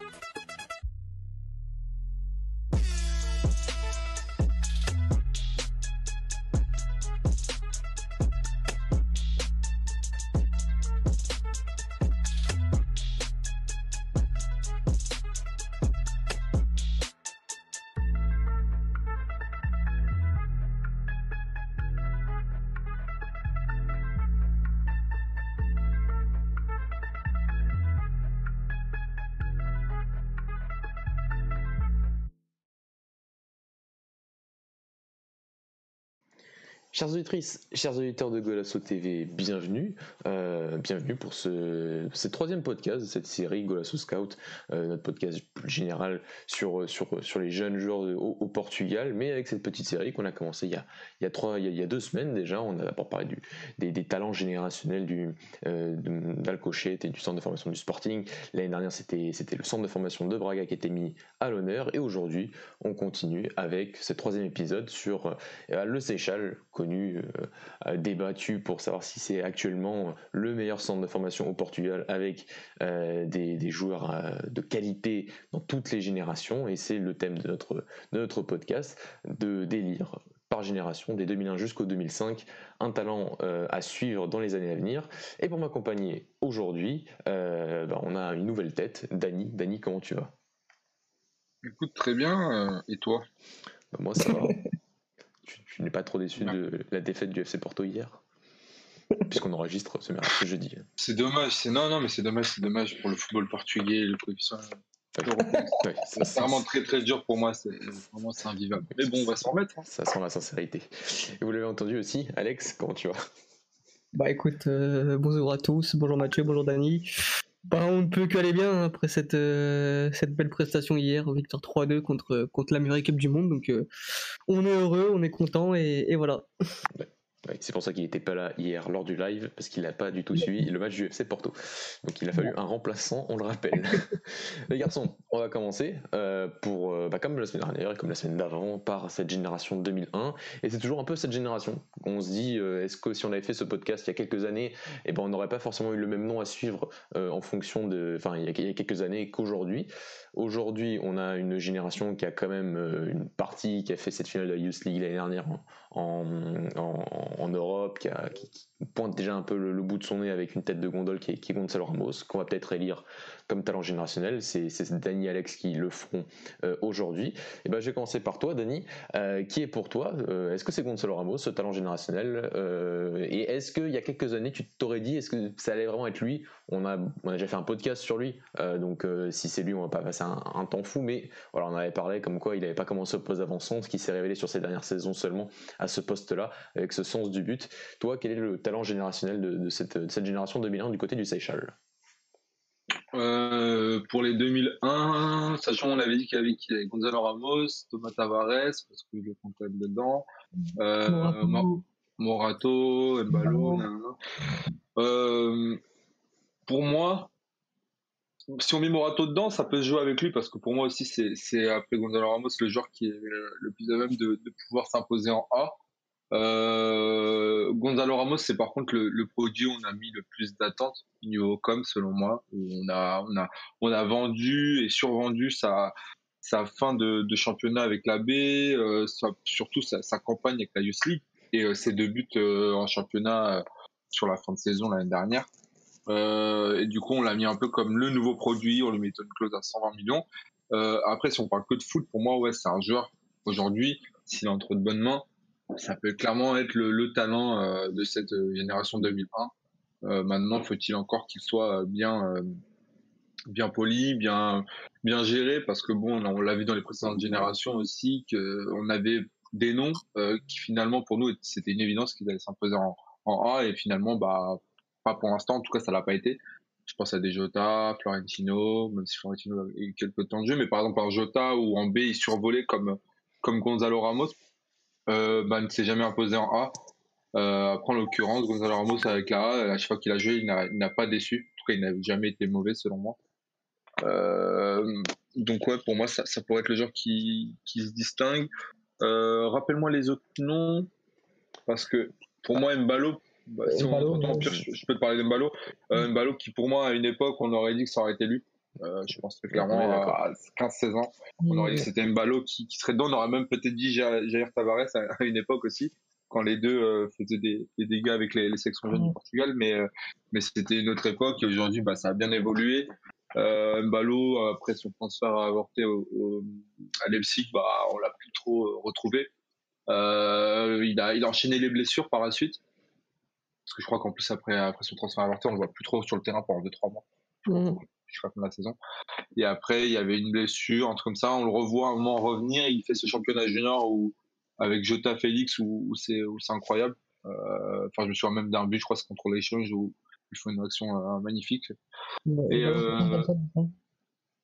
you Chers auditrices, chers auditeurs de Golasso TV, bienvenue. Euh, bienvenue pour ce, troisième podcast de cette série Golasso Scout, euh, notre podcast plus général sur, sur, sur les jeunes joueurs au, Portugal, mais avec cette petite série qu'on a commencé il y a, il y a, trois, il y a, deux semaines déjà. On a d'abord parlé du, des, talents générationnels du, euh, et du centre de formation du Sporting. L'année dernière, c'était, c'était le centre de formation de Braga qui était mis à l'honneur. Et aujourd'hui, on continue avec ce troisième épisode sur euh, le Seychelles connu, euh, débattu pour savoir si c'est actuellement le meilleur centre de formation au Portugal avec euh, des, joueurs euh, de qualité dans toutes les générations. Et c'est le thème de notre, de notre podcast, de délire par génération, des 2001 jusqu'au 2005, un talent à suivre dans les années à venir. Et pour m'accompagner aujourd'hui, bah, on a une nouvelle tête, Dany. Dany, comment tu vas? Écoute, très bien. et toi? Bah, Moi, ça va. tu, n'es pas trop déçu de la défaite du FC Porto hier Puisqu'on enregistre ce, ce jeudi. C'est dommage, c'est non, non, mais c'est dommage, c'est dommage pour le football portugais, le coefficient. c'est vraiment très très dur pour moi, c'est vraiment c'est invivable. Mais bon, on va s'en remettre. Hein. Ça sent la sincérité. Et vous l'avez entendu aussi, Alex, comment tu vas? Bah écoute, euh, bonjour à tous, bonjour Mathieu, bonjour Dani. Bah, on ne peut qu'aller bien après cette, euh, cette belle prestation hier, victoire 3-2 contre, contre la meilleure équipe du monde. Donc euh, on est heureux, on est content et, et voilà c'est pour ça qu'il n'était pas là hier lors du live, parce qu'il n'a pas du tout suivi le match du FC Porto. Donc il a fallu un remplaçant, on le rappelle. Les garçons, on va commencer euh, pour, euh, bah, comme la semaine dernière et comme la semaine d'avant, par cette génération 2001. Et c'est toujours un peu cette génération. On se dit, euh, est-ce que si on avait fait ce podcast il y a quelques années, eh ben, on n'aurait pas forcément eu le même nom à suivre en fonction de. Enfin, il y a quelques années qu'aujourd'hui. Aujourd'hui, on a une génération qui a quand même une partie qui a fait cette finale de la Youth League l'année dernière en, Europe, qui, pointe déjà un peu le, bout de son nez avec une tête de gondole qui est, qui Ramos, qu'on va peut-être élire comme talent générationnel. C'est Dany Alex qui le feront euh, aujourd'hui. Et ben, je vais commencer par toi, Dany. Euh, qui est pour toi euh, Est-ce que c'est Gonzalo Ramos, ce talent générationnel Et est-ce qu'il y a quelques années, tu t'aurais dit, est-ce que ça allait vraiment être lui? On a, déjà fait un podcast sur lui, donc si c'est lui, on va pas passer un, temps fou, mais voilà, on avait parlé comme quoi il n'avait pas commencé au poste d'avant-centre, ce qui s'est révélé sur ces dernières saisons seulement à ce poste-là, avec ce sens du but. Toi, quel est le talent générationnel de, cette, de cette, génération 2001 du côté du Seychelles? Euh, pour les 2001, sachant on avait dit qu'il y avait, Gonzalo Ramos, Thomas Tavares, parce que le comptable dedans, euh, Morato, Mbalo. Euh, pour moi, si on met Morato dedans, ça peut se jouer avec lui parce que pour moi aussi, c'est après Gonzalo Ramos le joueur qui est le plus à même de, de pouvoir s'imposer en A. Euh, Gonzalo Ramos, c'est par contre le, le, produit où on a mis le plus d'attentes niveau com selon moi. on a, on a, on a vendu et survendu sa, sa fin de, de championnat avec la B, euh, surtout sa, sa, campagne avec la Youth League et euh, ses deux buts euh, en championnat euh, sur la fin de saison l'année dernière. et du coup, on l'a mis un peu comme le nouveau produit. On lui met une clause à 120 millions. après, si on parle que de foot, pour moi, ouais, c'est un joueur aujourd'hui, s'il est entre de bonnes mains, ça peut clairement être le, talent euh, de cette euh, génération 2001. Euh, maintenant, faut-il encore qu'il soit bien, bien poli, bien, bien géré, parce que bon, on l'a vu dans les précédentes générations aussi, qu'on avait des noms qui finalement pour nous c'était une évidence qu'ils allaient s'imposer en, A. Et finalement bah pas pour l'instant. En tout cas ça l'a pas été. Je pense à des Jota Florentino même si Florentino a eu quelques temps de jeu. Mais par exemple par Jota ou en B il survolait comme comme Gonzalo Ramos bah, ne s'est jamais imposé en A. Euh, après, en l'occurrence, Gonzalo Ramos avec la A, à chaque fois qu'il a joué, il n'a pas déçu. En tout cas, il n'a jamais été mauvais selon moi. Euh, donc ouais, pour moi, ça, ça, pourrait être le joueur qui, qui se distingue. Euh, Rappelle-moi les autres noms, parce que pour moi, Mbalo, bah, si on, je, peux te parler de Mbalo. Euh, Mbalo qui pour moi, à une époque, on aurait dit que ça aurait été lui. Je pense très clairement à 15-16 ans. On aurait dit que c'était Mbalo qui, qui serait dedans. On aurait même peut-être dit Jair Tavares à, une époque aussi, quand les deux faisaient des, dégâts avec les, les sections jeunes du Portugal. Mais, mais c'était une autre époque et aujourd'hui, bah, ça a bien évolué. Euh, Mbalo, après son transfert à avorté au, à Leipzig, bah, on l'a plus trop retrouvé. Euh, il, a, il a enchaîné les blessures par la suite. Parce que je crois qu'en plus, après, après son transfert avorté, on le voit plus trop sur le terrain pendant 2-3 mois. Je crois, la saison. Et après, il y avait une blessure, un truc comme ça. On le revoit un moment revenir. Il fait ce championnat junior où, avec Jota Félix où, où c'est incroyable. Euh, enfin, je me souviens même d'un but, je crois, c'est contre l'échange où il faut une action euh, magnifique. et euh,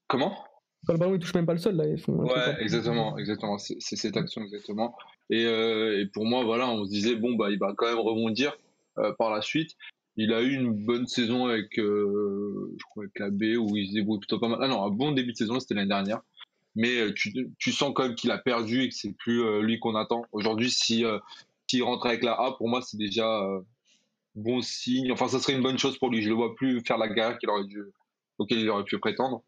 comment? Le ballon il touche même pas le sol là. ouais, exactement, exactement. C'est cette action exactement. Et, et, pour moi, voilà, on se disait bon bah il va quand même rebondir par la suite. Il a eu une bonne saison avec, je crois avec la B où il se débrouille plutôt pas mal. Ah non, un bon début de saison, c'était l'année dernière. Mais tu, tu sens quand même qu'il a perdu et que c'est plus lui qu'on attend. Aujourd'hui, si s'il rentre avec la A, pour moi, c'est déjà bon signe. Enfin, ça serait une bonne chose pour lui. Je le vois plus faire la guerre qu'il aurait dû, auquel il aurait pu prétendre.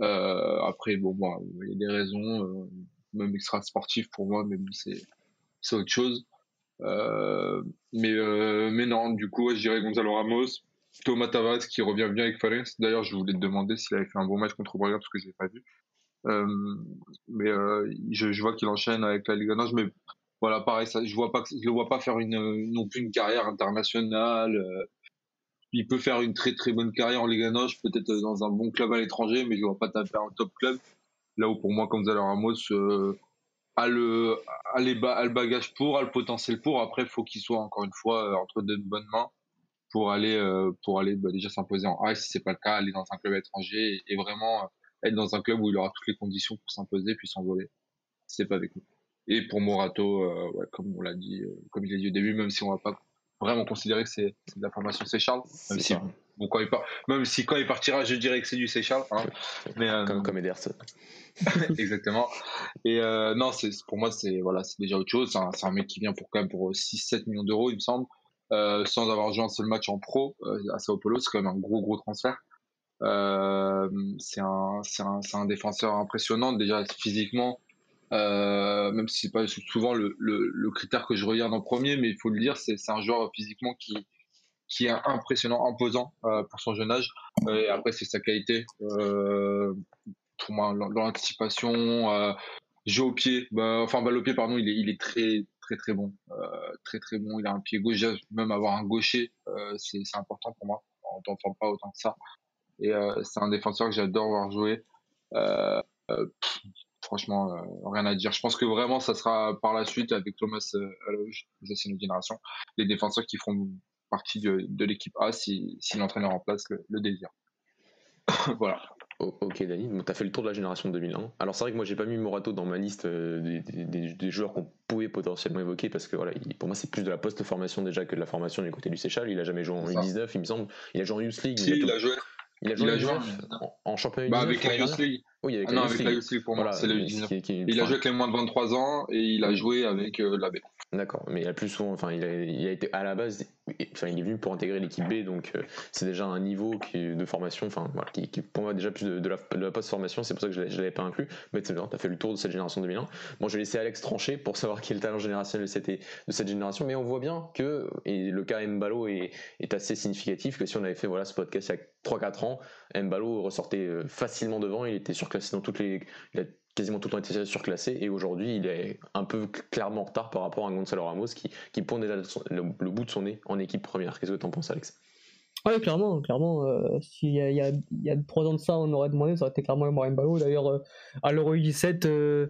Euh, après, bon, il y a des raisons, euh, même extra sportives pour moi, mais c'est c'est autre chose. Euh, mais euh, mais non, du coup, je dirais Gonzalo Ramos, Thomas Tavares qui revient bien avec Fares. D'ailleurs, je voulais te demander s'il avait fait un bon match contre Braga parce que je l'ai pas vu. Euh, mais je, je, vois qu'il enchaîne avec la Ligue 1. Mais voilà, pareil, ça, je vois pas, je le vois pas faire une, non plus une carrière internationale. Euh, il peut faire une très très bonne carrière en Ligue 1, peut-être dans un bon club à l'étranger, mais je vois pas taper un top club. Là où pour moi, Gonzalo Ramos euh, a le, a, les a le bagage pour, a le potentiel pour. Après, il faut qu'il soit encore une fois euh, entre de bonnes mains pour aller, euh, pour aller bah, déjà s'imposer en A. si c'est pas le cas, aller dans un club étranger et, vraiment être dans un club où il aura toutes les conditions pour s'imposer puis s'envoler. C'est pas avec nous. Et pour Morato, euh, ouais, comme on l'a dit, euh, comme il l'a dit au début, même si on va pas vraiment considérer que c'est de la formation Seychelles, même si, bon, quand il même si quand il partira, je dirais que c'est du Seychelles. Hein, mais, euh, comme, comme Ederson. Exactement. Et euh, non, c'est pour moi, c'est voilà, c'est déjà autre chose. C'est un, un, mec qui vient pour quand même pour 6-7 millions d'euros, il me semble, euh, sans avoir joué un seul match en pro à Sao Paulo. C'est quand même un gros gros transfert. Euh, c'est un, un, un défenseur impressionnant déjà physiquement euh, même si c'est pas souvent le, le, le, critère que je regarde en premier, mais il faut le dire, c'est un joueur physiquement qui, qui est impressionnant, imposant euh, pour son jeune âge. Euh, et après, c'est sa qualité. Euh, pour moi, dans l'anticipation, euh, jeu au pied, bah, enfin balle au pied, pardon, il est, il est très très très bon, très très bon. Il a un pied gauche, même avoir un gaucher, c'est important pour moi. On t'entend pas autant que ça. Et c'est un défenseur que j'adore voir jouer. Euh, franchement, euh, rien à dire. Je pense que vraiment, ça sera par la suite avec Thomas euh, Aloge, c'est une génération, les défenseurs qui feront partie de, de l'équipe A si, si l'entraîneur en place le, le désire. voilà. ok Dani, tu as fait le tour de la génération 2001. Alors c'est vrai que moi j'ai pas mis Morato dans ma liste euh, des, des, des, joueurs qu'on pouvait potentiellement évoquer parce que voilà, pour moi c'est plus de la post-formation déjà que de la formation du côté du Seychelles. Il a jamais joué en U19, il me semble. Il a joué en Youth League. Si, il, a joué. Il a joué, il a joué en, en, championnat bah, avec la Youth League. Oui, avec ah non, avec la Youth League pour moi, c'est le Il a joué avec les moins de 23 ans et il a joué avec euh, la B. D'accord, mais il a plus souvent, enfin, il a, été à la base, enfin, il est venu pour intégrer l'équipe B, donc euh, c'est déjà un niveau de formation, enfin, qui, qui, pour moi déjà plus de, la, post-formation, c'est pour ça que je ne l'avais pas inclus. Mais c'est bien, tu as fait le tour de cette génération 2001. Bon, je vais laisser Alex trancher pour savoir le talent générationnel de cette, de cette génération, mais on voit bien que, et le cas Mbalo est, est assez significatif, que si on avait fait voilà, ce podcast il y a 3-4 ans, Mbalo ressortait euh, facilement devant, il était surclassé dans toutes les. Quasiment tout le temps été surclassé et aujourd'hui il est un peu clairement en retard par rapport à Gonzalo Ramos qui, qui déjà le, le, bout de son nez en équipe première. Qu'est-ce que tu en penses, Alex? Oui, clairement, clairement. Euh, S'il y y, a, 3 ans de ça, on aurait demandé, ça aurait été clairement Mbalo. D'ailleurs, euh, à l'Euro 17, euh,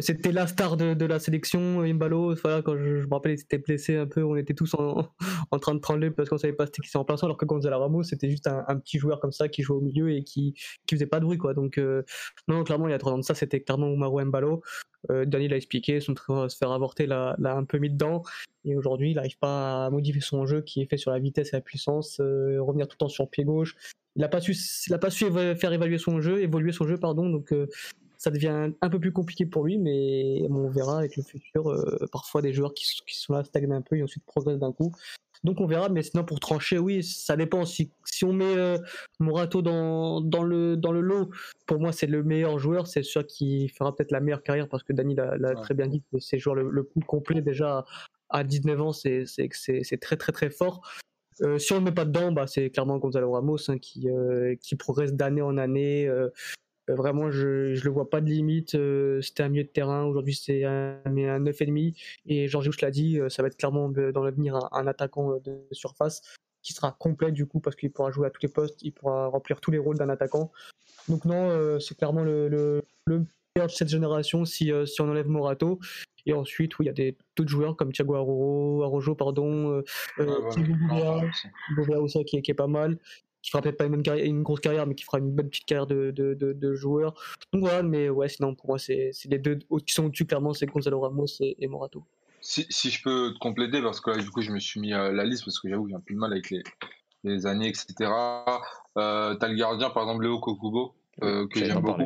c'était la star de, de, la sélection, Imbalo. Voilà, quand je, me rappelle, il s'était blessé un peu, on était tous en, en train de trembler parce qu'on savait pas c'était qui s'est remplaçant, alors que Gonzalo Ramos, c'était juste un, petit joueur comme ça qui jouait au milieu et qui, qui faisait pas de bruit, quoi. Donc, euh, non, clairement, il y a trois ans de ça, c'était clairement Umaru Mbalo. Euh, l'a expliqué, son train se faire avorter l'a, un peu mis dedans. Et aujourd'hui, il n'arrive pas à modifier son jeu qui est fait sur la vitesse et la puissance, euh, revenir tout le temps sur pied gauche. Il n'a pas su, il a pas su faire évaluer son jeu, évoluer son jeu, pardon. Donc, euh, ça devient un peu plus compliqué pour lui, mais on verra avec le futur, euh, parfois des joueurs qui, qui, sont là stagnent un peu et ensuite progressent d'un coup. Donc on verra, mais sinon pour trancher, oui, ça dépend. Si, si on met euh, Morato dans, dans, le, dans le lot, pour moi c'est le meilleur joueur, c'est sûr qui fera peut-être la meilleure carrière parce que Dani l'a très bien dit, c'est joueur le, le, plus complet déjà à 19 ans, c'est très très très fort. Euh, si on ne le met pas dedans, bah, c'est clairement Gonzalo Ramos hein, qui, euh, qui progresse d'année en année. Euh, vraiment, je ne le vois pas de limite. C'était un milieu de terrain. Aujourd'hui, c'est un, un 9,5. Et Georges l'a dit, ça va être clairement dans l'avenir un, attaquant de surface qui sera complet du coup parce qu'il pourra jouer à tous les postes, il pourra remplir tous les rôles d'un attaquant. Donc non, c'est clairement le, le, le de cette génération si, si on enlève Morato. Et ensuite, oui, il y a des d'autres joueurs comme Thiago Arrojo, pardon, euh, euh aussi qui, qui, est pas mal, qui fera peut-être pas une, une, grosse carrière, mais qui fera une bonne petite carrière de, de, de, joueur. Donc voilà, mais ouais, sinon pour moi, c'est les deux qui sont au-dessus, clairement, c'est Gonzalo Ramos et, Morato. Si, si, je peux te compléter, parce que là, du coup, je me suis mis à la liste, parce que j'avoue j'ai un peu de mal avec les, les années, etc. Euh, T'as le gardien, par exemple, Léo Kokubo, euh, que j'aime beaucoup.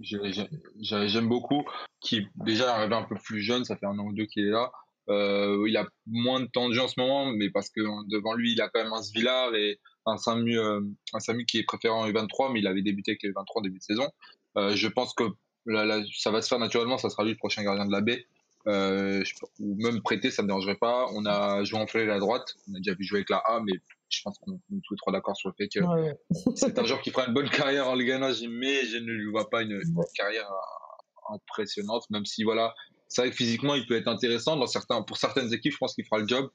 J'aime beaucoup. Qui déjà arrivé un peu plus jeune, ça fait un an ou deux qu'il est là. Euh, il a moins de temps de jeu en ce moment, mais parce que devant lui, il a quand même un Svillar et un Samu, euh, un Samu qui est préféré en U23, mais il avait débuté avec les 23 en début de saison. Euh, je pense que ça va se faire naturellement, ça sera lui le prochain gardien de la baie. Euh, ou même prêter, ça me dérangerait pas. On a joué en à la droite, on a déjà vu jouer avec la A, mais je pense qu'on est tous les trois d'accord sur le fait que c'est un joueur qui fera une bonne carrière en Ligue 1, mais je ne lui vois pas une, carrière impressionnante, même si voilà, c'est vrai que physiquement il peut être intéressant dans certains, pour certaines équipes, je pense qu'il fera le job.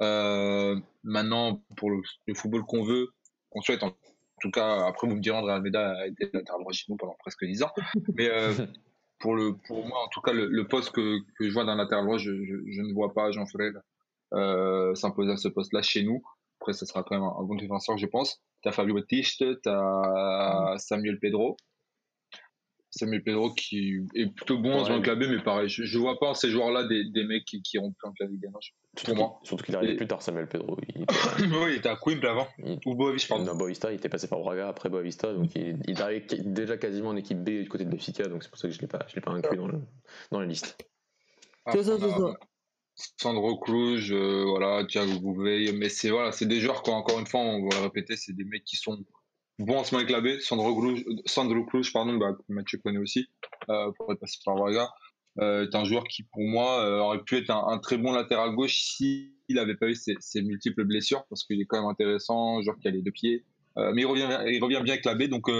Euh, maintenant, pour le, football qu'on veut, qu'on souhaite, en tout cas, après vous me direz, André Almeida a été latéral droit chez nous pendant presque 10 ans, mais euh, pour, le, pour moi, en tout cas, le, poste que, que, je vois d'un latéral droit, je, je, ne vois pas Jean Fred euh, s'imposer à ce poste-là chez nous. Après, ça sera quand même un, bon défenseur, je pense. Tu as Fabio Battiste, tu as Samuel Pedro. Samuel Pedro qui est plutôt bon en jouant clavier, mais pareil, je, ne vois pas ces joueurs-là des, des mecs qui, qui ont pu en clavier Pour moi. Surtout qu'il arrivait plus tard, Samuel Pedro. Il... oui, il était à Quimp avant. Ou Boavista, pardon. Non, Boavista, il était passé par Braga après Boavista, donc il, il arrivait déjà quasiment en équipe B du côté de Benfica, donc c'est pour ça que je ne l'ai pas, je l'ai pas inclus dans, le, dans la liste. Ah, c'est ça, c'est ça. Sandro Cruz, euh, voilà, Thiago Gouveia, mais c'est voilà, c'est des joueurs quoi, encore une fois, on va le répéter, c'est des mecs qui sont bons en ce moment avec la B. Sandro Cruz pardon, bah, Mathieu connaît aussi, euh, pour être passé par Braga, euh, est un joueur qui pour moi euh, aurait pu être un, très bon latéral gauche s'il n'avait pas eu ses, multiples blessures, parce qu'il est quand même intéressant, joueur qui a les deux pieds, euh, mais il revient, il revient bien avec la B, donc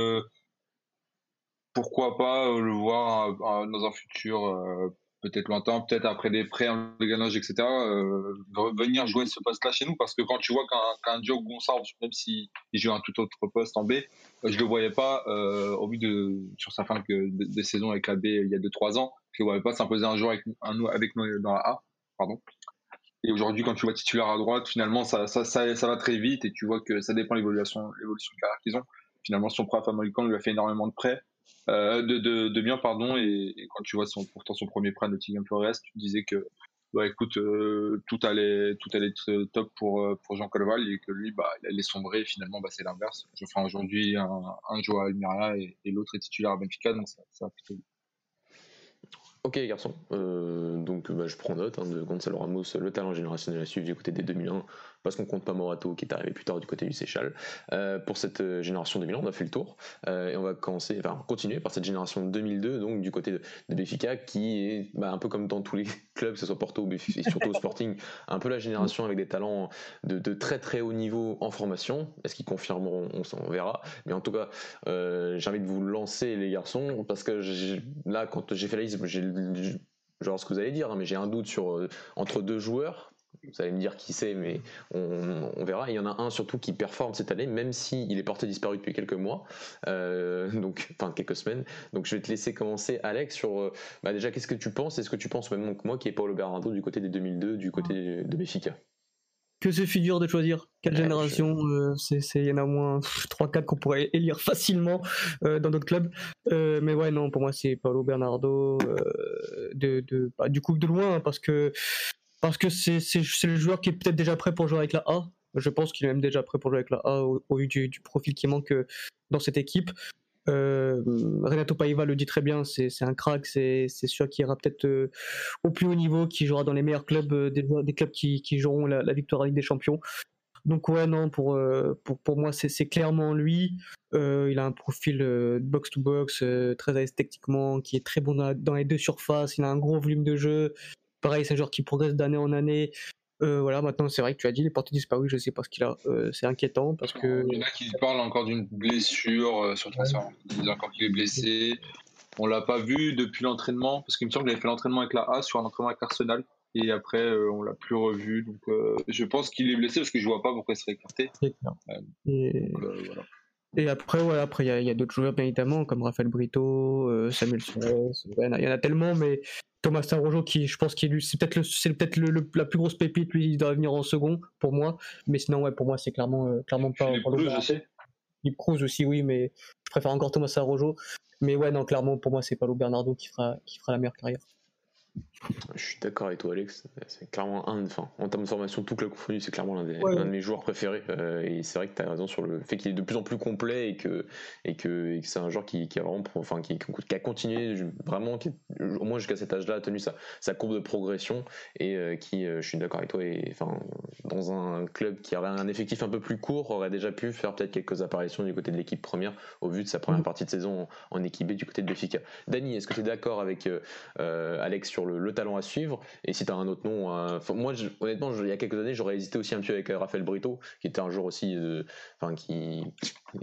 pourquoi pas le voir dans un futur peut-être lointain, peut-être après des prêts en gagnage, etc., euh, venir jouer ce poste-là chez nous parce que quand tu vois qu'un qu Joe Gonçalves, même s'il joue un tout autre poste en B, euh, je le voyais pas euh, au vu de sur sa fin de, saison avec la B il y a 2-3 ans, je le voyais pas s'imposer un jour avec, avec nous dans la A, pardon. Et aujourd'hui, quand tu vois titulaire à droite, finalement, ça, ça, ça, ça va très vite et tu vois que ça dépend l'évolution, l'évolution de carrière qu'ils ont. Finalement, son prêt à Famalicão lui a fait énormément de prêts. Euh, de, de, de, pardon. Et, quand tu vois son, pourtant son premier prêt à Nottingham Forest, tu disais que bah écoute, euh, tout allait tout allait être top pour euh, pour Jean Calval et que lui bah il allait sombrer. Finalement, bah c'est l'inverse. Fais aujourd'hui un, un joueur à Almeria et, l'autre est titulaire à Benfica, donc ça, ça plutôt Ok garçon, donc bah, je prends note hein, de Gonzalo Ramos, le talent générationnel à suivre du côté des 2001, parce qu'on compte pas Morato qui est arrivé plus tard du côté du Seychelles. Euh, pour cette euh, génération 2001, on a fait le tour, et on va commencer, enfin continuer par cette génération 2002, donc du côté de, de qui est bah, un peu comme dans tous les clubs, que ce soit Porto ou et surtout au Sporting, un peu la génération avec des talents de, très très haut niveau en formation. Est-ce qu'ils confirmeront on, on, verra. Mais en tout cas, j'ai envie de vous lancer les garçons, parce que là, quand j'ai fait la liste, j'ai genre ce que vous allez dire, hein, mais j'ai un doute sur euh, entre deux joueurs. Vous allez me dire qui c'est, mais on, verra. il y en a un surtout qui performe cette année, même s'il est porté disparu depuis quelques mois, euh, donc enfin quelques semaines. Donc je vais te laisser commencer, Alex, sur euh, bah, déjà qu'est-ce que tu penses? Est-ce que tu penses même que moi, qui est Paulo Bernardo du côté des 2002, du côté de Béfica que c'est figure de choisir Quelle génération euh, Il y en a au moins 3-4 qu'on pourrait élire facilement euh, dans d'autres clubs. Euh, mais ouais, non, pour moi, c'est Paulo Bernardo. de, de bah, du coup, de loin, parce que parce que c'est le joueur qui est peut-être déjà prêt pour jouer avec la A. Je pense qu'il est même déjà prêt pour jouer avec la A au, vu du, profil qui manque dans cette équipe. Euh, Renato Paiva le dit très bien, c'est un crack, c'est sûr qu'il ira peut-être euh, au plus haut niveau, qui jouera dans les meilleurs clubs, euh, des, clubs qui, qui joueront la, victoire avec des champions. Donc ouais, non, pour, pour, pour moi, c'est clairement lui. il a un profil box-to-box, très à techniquement, qui est très bon dans, dans, les deux surfaces, il a un gros volume de jeu. Pareil, c'est un joueur qui progresse d'année en année. Euh, voilà, maintenant c'est vrai que tu as dit les portes disparues, je sais pas ce qu'il a. Euh, c'est inquiétant parce que. Il y en a qui parlent encore d'une blessure euh, sur transfert. Ils disent encore qu'il est blessé. On l'a pas vu depuis l'entraînement parce qu'il me semble qu'il avait fait l'entraînement avec la A sur un entraînement avec Arsenal et après on l'a plus revu. Donc je pense qu'il est blessé parce que je vois pas pourquoi il serait écarté. Et... Et après, voilà, après il y a, d'autres joueurs bien évidemment comme Raphaël Brito, Samuel Suarez, il y en a tellement, mais Thomas Sarojo qui je pense qu'il c'est peut-être c'est peut-être le, la plus grosse pépite lui il doit venir en second pour moi. Mais sinon ouais pour moi c'est clairement euh, clairement pas je sais. Cruz aussi. Oui mais je préfère encore Thomas Sarojo. Mais ouais non clairement pour moi c'est pas Paulo Bernardo qui fera qui fera la meilleure carrière je suis d'accord avec toi, Alex. C'est clairement un, enfin, en termes de formation, tout club confondu, c'est clairement l'un de mes joueurs préférés. Euh, et c'est vrai que tu as raison sur le fait qu'il est de plus en plus complet et que, et que, c'est un joueur qui, qui, a vraiment, enfin, qui, qui, a continué vraiment, qui, au moins jusqu'à cet âge-là, a tenu sa, sa, courbe de progression et euh, qui, euh, je suis d'accord avec toi, et, enfin, dans un club qui aurait un effectif un peu plus court, aurait déjà pu faire peut-être quelques apparitions du côté de l'équipe première au vu de sa première mm. partie de saison en, en équipe du côté de Béfica. Dani, est-ce que tu es d'accord avec Alex sur le, talent à suivre. Et si tu as un autre nom, moi honnêtement, il y a quelques années, j'aurais hésité aussi un peu avec euh, Raphaël Brito, qui était un joueur aussi, euh, enfin qui,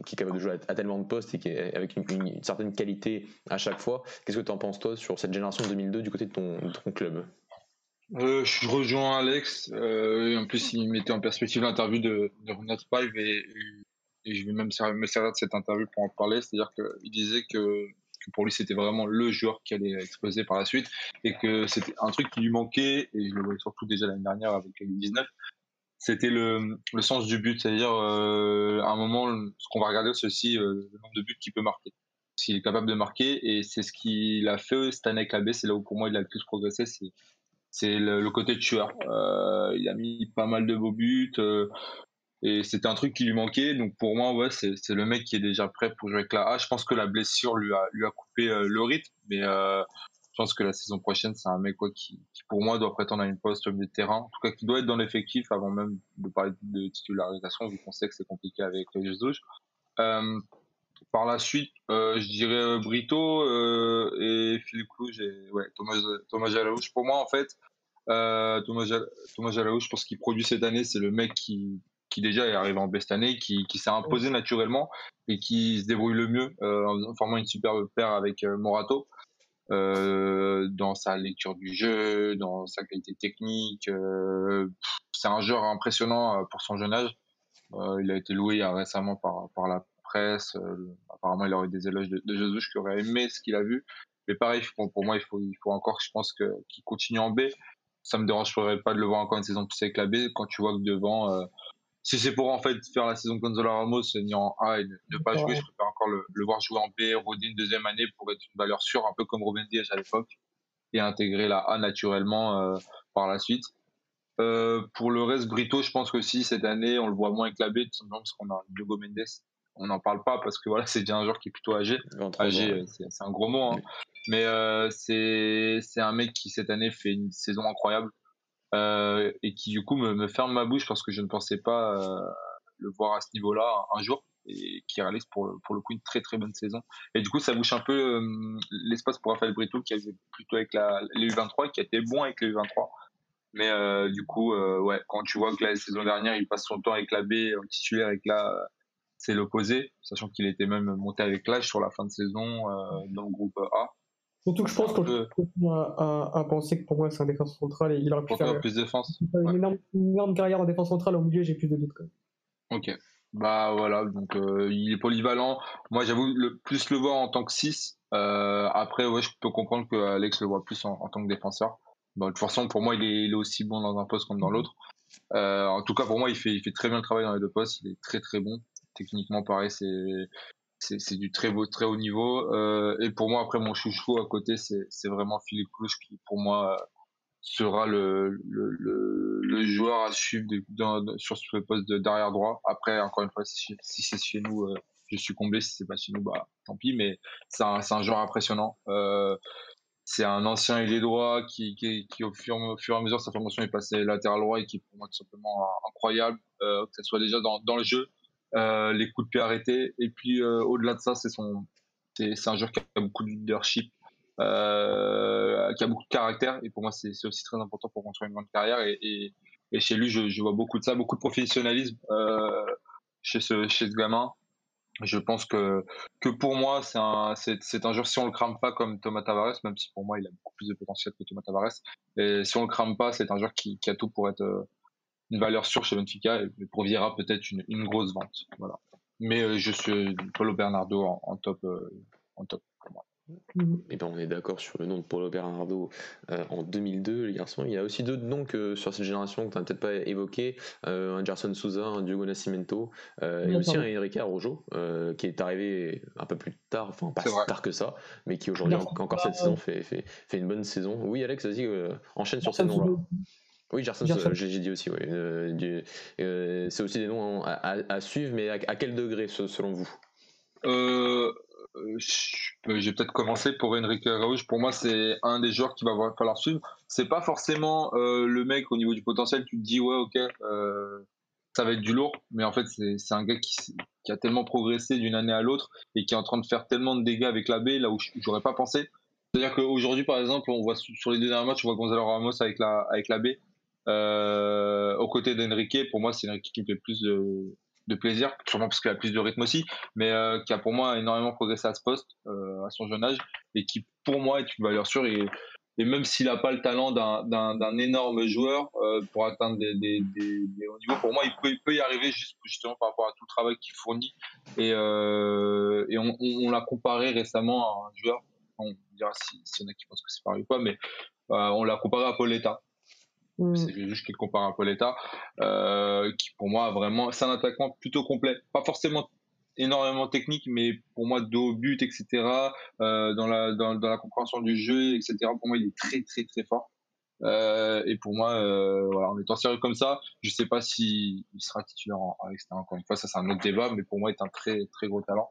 qui est capable de jouer à, tellement de postes et qui est avec une, certaine qualité à chaque fois. Qu'est-ce que tu en penses toi sur cette génération 2002 du côté de ton, club? Euh, je rejoins Alex. en plus, il mettait en perspective l'interview de, de Ronald Spive et, et, je vais même me servir de cette interview pour en parler. C'est-à-dire qu'il disait que pour lui c'était vraiment le joueur qui allait exploser par la suite et que c'était un truc qui lui manquait et je le voyais surtout déjà l'année dernière avec le 19 c'était le, le, sens du but c'est-à-dire euh, à un moment ce qu'on va regarder c'est aussi euh, le nombre de buts qu'il peut marquer s'il est capable de marquer et c'est ce qu'il a fait cette année avec la c'est là où pour moi il a le plus progressé c'est c'est le, côté tueur. Euh, il a mis pas mal de beaux buts. Et c'était un truc qui lui manquait. Donc pour moi, ouais, c'est, le mec qui est déjà prêt pour jouer avec la A. Je pense que la blessure lui a, lui a coupé euh, le rythme, mais euh, je pense que la saison prochaine, c'est un mec quoi, qui, qui, pour moi, doit prétendre à une poste au milieu de terrain. En tout cas, qui doit être dans l'effectif avant même de parler de titularisation, vu qu'on sait que c'est compliqué avec les Jesus. Euh, par la suite, euh, je dirais euh, Brito et Philippe Clouge et ouais, Thomas, Thomas Jalouche. Pour moi, en fait, Thomas, Thomas Jalouche, je pense qu'il produit cette année, c'est le mec qui, qui déjà est arrivé en best année, qui, qui s'est imposé naturellement et qui se débrouille le mieux euh, en formant une superbe paire avec euh, Morato euh, dans sa lecture du jeu, dans sa qualité technique. Euh, c'est un joueur impressionnant pour son jeune âge. il a été loué récemment par, par la presse. apparemment, il aurait eu des éloges de, de Jesus qui aurait aimé ce qu'il a vu. Mais pareil, pour, pour moi, il faut, il faut encore, je pense, qu'il continue en B. Ça me dérangerait pas de le voir encore une saison plus avec la B quand tu vois que devant, si c'est pour en fait faire la saison Gonzalo Ramos ni en A et ne, pas jouer, je préfère encore le, voir jouer en B, roder une deuxième année pour être une valeur sûre, un peu comme Robin Diaz à l'époque, et intégrer la A naturellement euh, par la suite. Euh, pour le reste, Brito, je pense que si cette année on le voit moins avec la B, parce qu'on a Diego Mendes, on n'en parle pas parce que voilà, c'est déjà un joueur qui est plutôt âgé. Âgé, c'est un gros mot, hein. mais euh, c'est un mec qui cette année fait une saison incroyable. Euh, et qui du coup me, me, ferme ma bouche parce que je ne pensais pas euh, le voir à ce niveau-là un, jour et qui réalise pour pour le coup une très très bonne saison. Et du coup, ça bouche un peu euh, l'espace pour Raphaël Brito qui avait plutôt avec la, les U23 qui a été bon avec les U23. Mais euh, du coup, euh, ouais, quand tu vois que la saison dernière, il passe son temps avec la B en titulaire avec la c'est l'opposé, sachant qu'il était même monté avec l'âge sur la fin de saison dans le groupe A. Surtout que je pense qu'on peut à, à, penser que pour moi c'est un défenseur central et il aurait pu faire plus de défense. Une, énorme, carrière en défense centrale au milieu, j'ai plus de doutes. Ok. Bah voilà, donc euh, il est polyvalent. Moi j'avoue le plus le voir en tant que 6. Euh, après ouais, je peux comprendre que Alex le voit plus en, tant que défenseur. Bon, de toute façon pour moi il est, il est, aussi bon dans un poste comme dans l'autre. Euh, en tout cas pour moi il fait, il fait très bien le travail dans les deux postes. Il est très très bon. Techniquement pareil c'est c'est du très beau, très haut niveau. Euh, et pour moi, après, mon chouchou à côté, c'est vraiment Philippe Clouche qui, pour moi, sera le, le, le, le joueur à suivre sur ce poste d'arrière droit. Après, encore une fois, si, c'est chez nous, euh, je suis comblé. Si c'est pas chez nous, bah tant pis. Mais c'est un, un joueur impressionnant. Euh, c'est un ancien ailier droit qui, qui, qui au, fur, au, fur, et à mesure sa formation est passé latéral droit et qui pour moi tout simplement incroyable, euh, que ce soit déjà dans, dans le jeu, euh, les coups de pied arrêtés, et puis euh, au-delà de ça, c'est son, c'est un joueur qui a beaucoup de leadership, euh, qui a beaucoup de caractère, et pour moi c'est aussi très important pour construire une grande carrière, et, et, et chez lui je, je, vois beaucoup de ça, beaucoup de professionnalisme euh, chez ce, chez ce gamin. Je pense que, que pour moi, c'est un, c'est, un joueur, si on le crame pas comme Thomas Tavares, même si pour moi, il a beaucoup plus de potentiel que Thomas Tavares, et si on le crame pas, c'est un joueur qui, qui a tout pour être euh, une valeur sûre chez Benfica et pour Vieira, peut-être une, une grosse vente. Voilà. Mais euh, je suis Paulo Bernardo en, en top, euh, en top pour moi. Et ben on est d'accord sur le nom de Paulo Bernardo euh, en 2002, les garçons. Il y a aussi d'autres noms que sur cette génération que tu n'as peut-être pas évoqué euh, un Gerson Souza, un Diogo Nascimento, euh, et aussi un Enrique Arrojo qui est arrivé un peu plus tard, enfin pas si tard que ça, mais qui aujourd'hui encore cette saison fait, fait, fait, une bonne saison. Oui, Alex, vas-y, enchaîne sur ces noms-là. Oui, Gerson, j'ai dit aussi, oui. c'est aussi des noms à, à, à suivre, mais à, à quel degré selon vous? Euh, j'ai peut-être commencé pour Enrique Araújo. Pour moi, c'est un des joueurs qui va falloir suivre. C'est pas forcément euh, le mec au niveau du potentiel. Tu te dis ouais, ok, euh, ça va être du lourd, mais en fait, c'est un gars qui, qui, a tellement progressé d'une année à l'autre et qui est en train de faire tellement de dégâts avec la B là où j'aurais pas pensé. C'est-à-dire qu'aujourd'hui, par exemple, on voit sur les deux derniers matchs, on voit Gonzalo Ramos avec la avec la B. Euh, aux côtés d'Enrique, pour moi, c'est Enrique qui me fait plus de, de plaisir, sûrement parce qu'il a plus de rythme aussi, mais euh, qui a pour moi énormément progressé à ce poste, euh, à son jeune âge, et qui pour moi est une valeur sûre. Et, et même s'il n'a pas le talent d'un énorme joueur euh, pour atteindre des, des, des, hauts niveaux, pour moi il peut, il peut y arriver juste, justement par rapport à tout le travail qu'il fournit. Et, euh, et on, on, l'a comparé récemment à un joueur, on dira si, si y en a qui pensent que c'est pareil ou pas, mais euh, on l'a comparé à Paul Letta. Mm. C'est juste qu'il compare un peu l'état, euh, qui pour moi vraiment, c'est un attaquant plutôt complet, pas forcément énormément technique, mais pour moi dos but, etc. Euh, dans la dans, dans, la compréhension du jeu, etc. Pour moi, il est très très très fort. Euh, et pour moi, euh, voilà, en étant sérieux comme ça, je sais pas si il sera titulaire en, en extérieur. Encore une fois, ça c'est un autre débat, mais pour moi, il est un très très gros talent.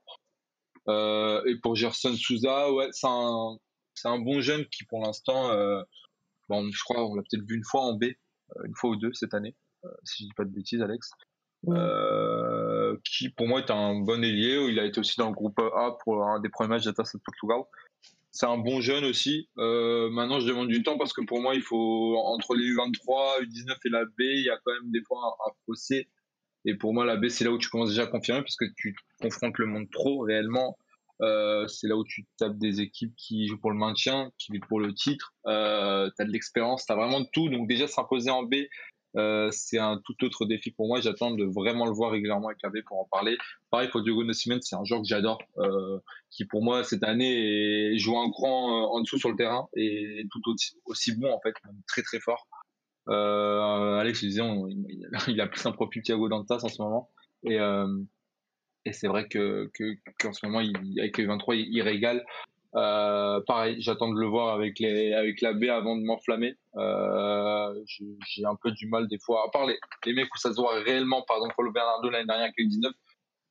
Euh, et pour Gerson Souza, ouais, c'est un c'est un bon jeune qui pour l'instant euh, Bon, je crois on l'a peut-être vu une fois en B, euh, une fois ou deux cette année, euh, si je dis pas de bêtises, Alex. Euh, qui pour moi est un bon ailier. Il a été aussi dans le groupe A pour un des premiers matchs d'Atas de Portugal. C'est un bon jeune aussi. Euh, maintenant, je demande du temps parce que pour moi, il faut entre les U23, U19 et la B, il y a quand même des fois un, un fossé. Et pour moi, la B, c'est là où tu commences déjà à confirmer parce que tu confrontes le monde trop réellement euh, c'est là où tu tapes des équipes qui jouent pour le maintien, qui luttent pour le titre. Euh, tu as de l'expérience, tu as vraiment de tout. Donc déjà s'imposer en B, euh, c'est un tout autre défi pour moi. J'attends de vraiment le voir régulièrement avec la B pour en parler. Pareil pour Diogo Nascimento, c'est un joueur que j'adore, euh, qui pour moi cette année joue un grand euh, en dessous sur le terrain et tout aussi, aussi bon en fait, très très fort. Euh, Alex, je disais, il, a plus un profil Thiago Dantas en ce moment. Et, euh, et c'est vrai que qu'en ce moment, avec les 23, il, régale. Euh, pareil, j'attends de le voir avec les avec la B avant de m'enflammer. Euh, j'ai un peu du mal des fois. À part les, les mecs où ça se voit réellement, par exemple Paulo Bernardo l'année dernière avec les 19,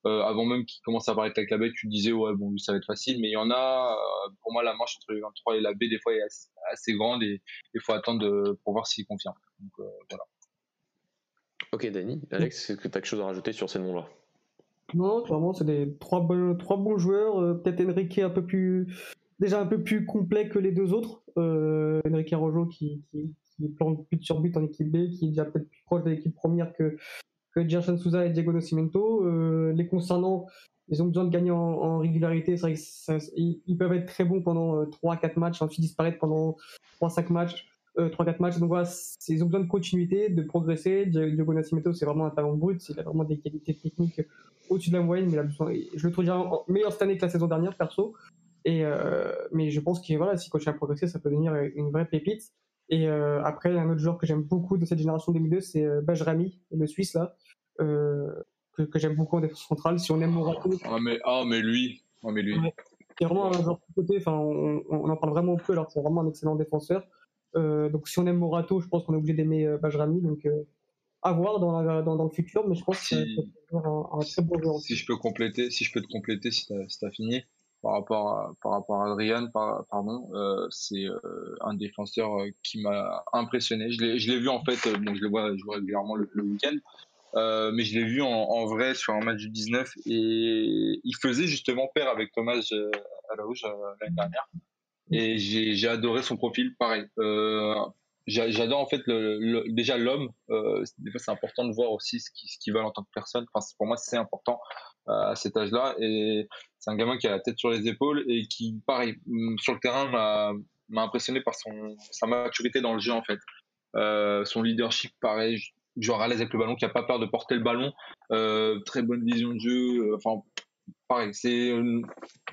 euh, avant même qu'il commence à apparaître avec la B, tu disais ouais bon lui ça va être facile, mais il y en a. Pour moi la marche entre les 23 et la B des fois est assez, grande et il faut attendre pour voir s'il confirme. Donc voilà. Ok Dani, Alex, est-ce que tu as quelque chose à rajouter sur ces noms-là? Non, clairement, c'est des trois bons, trois bons joueurs. Euh, peut-être Enrique un peu plus, déjà un peu plus complet que les deux autres. Euh, Enrique Rojo qui, qui, qui plante but sur but en équipe B, qui est déjà peut-être plus proche de l'équipe première que, que Souza et Diego Nascimento. Euh, les concernant, ils ont besoin de gagner en, en régularité. C'est vrai qu'ils ils peuvent être très bons pendant 3-4 euh, matchs, ensuite disparaître pendant 3-5 matchs. 3-4 euh, matchs. Donc voilà, ils ont besoin de continuité, de progresser. Diogo Nascimento, c'est vraiment un talent brut. Il a vraiment des qualités techniques au-dessus de la moyenne, mais il a besoin, je le trouve déjà meilleur cette année que la saison dernière, perso. Et, euh, mais je pense que voilà, si continue à progresser, ça peut devenir une vraie pépite. Et euh, après, un autre joueur que j'aime beaucoup de cette génération 2002, c'est euh, Bajrami, le Suisse, là, euh, que, que j'aime beaucoup en défense centrale. Si on aime Morato. Ah, mais, ah, mais lui. Ah, mais lui. C'est vraiment un joueur de côté, enfin, on, on, en parle vraiment peu, alors c'est vraiment un excellent défenseur. Euh, donc si on aime Morato, je pense qu'on est obligé d'aimer euh, Bajrami. Donc, à voir dans, dans, le futur, mais je pense que c'est un, très bon joueur. Si je peux compléter, si je peux te compléter, si tu as, fini, par rapport à, par rapport à Adrian, pardon, euh, c'est euh, un défenseur euh, qui m'a impressionné. Je l'ai vu en fait, bon, je le vois, je régulièrement le, week-end, mais je l'ai vu en, en, vrai sur un match du 19 et il faisait justement pair avec Thomas à la rouge l'année dernière. Et j'ai adoré son profil, pareil. J'adore en fait le, déjà l'homme. Euh, c'est important de voir aussi ce qu'ils ce veulent en tant que personne. Enfin, pour moi, c'est important à cet âge-là. Et c'est un gamin qui a la tête sur les épaules et qui, pareil, mm, sur le terrain, m'a impressionné par son sa maturité dans le jeu en fait. Euh, son leadership, pareil, genre à l'aise avec le ballon, qui a pas peur de porter le ballon, euh, très bonne vision de jeu. Euh, enfin, pareil, c'est euh,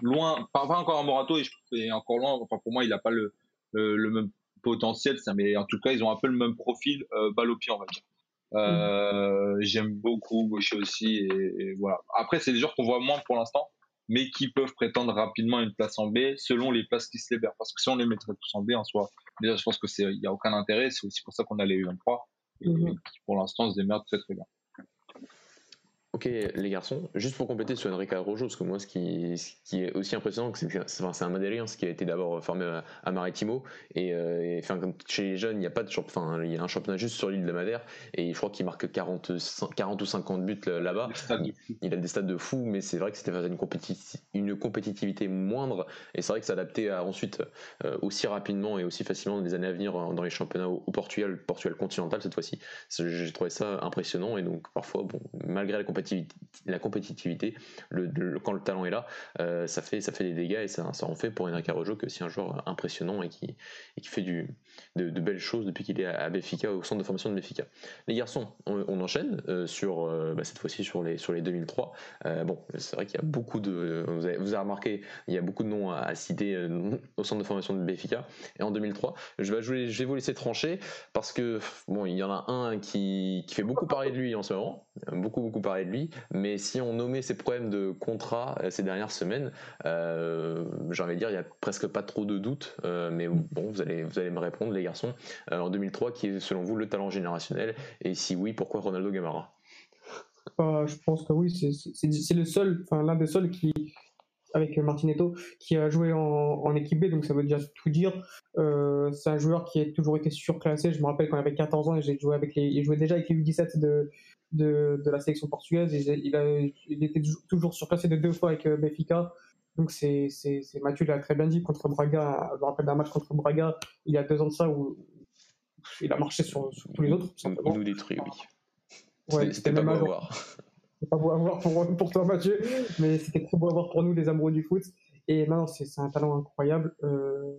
loin, pas, encore un Morato et, et, encore loin. Enfin, pour moi, il a pas le, le, le même potentiel, ça, mais en tout cas, ils ont un peu le même profil, euh, balle au pied, on va dire. Euh, J'aime beaucoup Gaucher aussi, et, voilà. Après, c'est des joueurs qu'on voit moins pour l'instant, mais qui peuvent prétendre rapidement une place en B selon les places qui se libèrent. Parce que si on les mettrait tous en B en soi, déjà, je pense que c'est, il y a aucun intérêt. C'est aussi pour ça qu'on a les U23 et, mhm. qui, pour l'instant, se démerdent très très bien. Ok les garçons, juste pour compléter sur Enrique Rojo, parce que moi ce qui, qui est aussi impressionnant, c'est que c'est un Madélien, ce qui a été d'abord formé à, Maritimo, et, euh, enfin, chez les jeunes, il n'y a pas de enfin, il y a un championnat juste sur l'île de Madère, et je crois qu'il marque 40, 40 ou 50 buts là-bas. Il, a des stades de fou, mais c'est vrai que c'était une, une compétitivité moindre, et c'est vrai que s'adapter ensuite euh, aussi rapidement et aussi facilement dans les années à venir dans les championnats au, Portugal, Portugal continental cette fois-ci, j'ai trouvé ça impressionnant, et donc parfois, bon, malgré la compétition la compétitivité, le, quand le talent est là, euh, ça, fait, ça fait des dégâts et ça, en fait pour Enrique Arrojo que c'est un joueur impressionnant et qui, fait du, de, belles choses depuis qu'il est à, Béfica, au centre de formation de Béfica. Les garçons, on, enchaîne euh, sur, euh, bah, cette fois-ci sur les, sur les 2003. bon, c'est vrai qu'il y a beaucoup de. Vous avez, vous avez, remarqué, il y a beaucoup de noms à, citer au centre de formation de Béfica. Et en 2003, je vais, je vais, vous laisser trancher parce que, bon, il y en a un qui, qui fait beaucoup parler de lui en ce moment, beaucoup, beaucoup parler de lui mais si on nommait ces problèmes de contrat euh, ces dernières semaines, euh, j'ai envie de dire, il n'y a presque pas trop de doutes. Euh, mais bon, vous allez, vous allez me répondre, les garçons. en 2003, qui est selon vous le talent générationnel? Et si oui, pourquoi Ronaldo Gamara Je pense que oui, c'est le seul, enfin l'un des seuls qui, avec Martinetto, qui a joué en, équipe B, donc ça veut déjà tout dire. c'est un joueur qui a toujours été surclassé. Je me rappelle quand il avait 14 ans, j'ai joué avec les, il jouait déjà avec les U17 de, de, de la sélection portugaise. Il, a, il était toujours surclassé de deux fois avec euh, Benfica. Donc c'est, Mathieu l'a très bien dit contre Braga. Je me rappelle d'un match contre Braga il y a deux ans de ça où il a marché sur, tous les autres. Il nous détruit, oui. Ouais, c'était, pas beau à voir. C'était pas beau à voir pour, pour toi Mathieu, mais c'était très beau à voir pour nous les amoureux du foot. Et c'est, c'est un talent incroyable euh,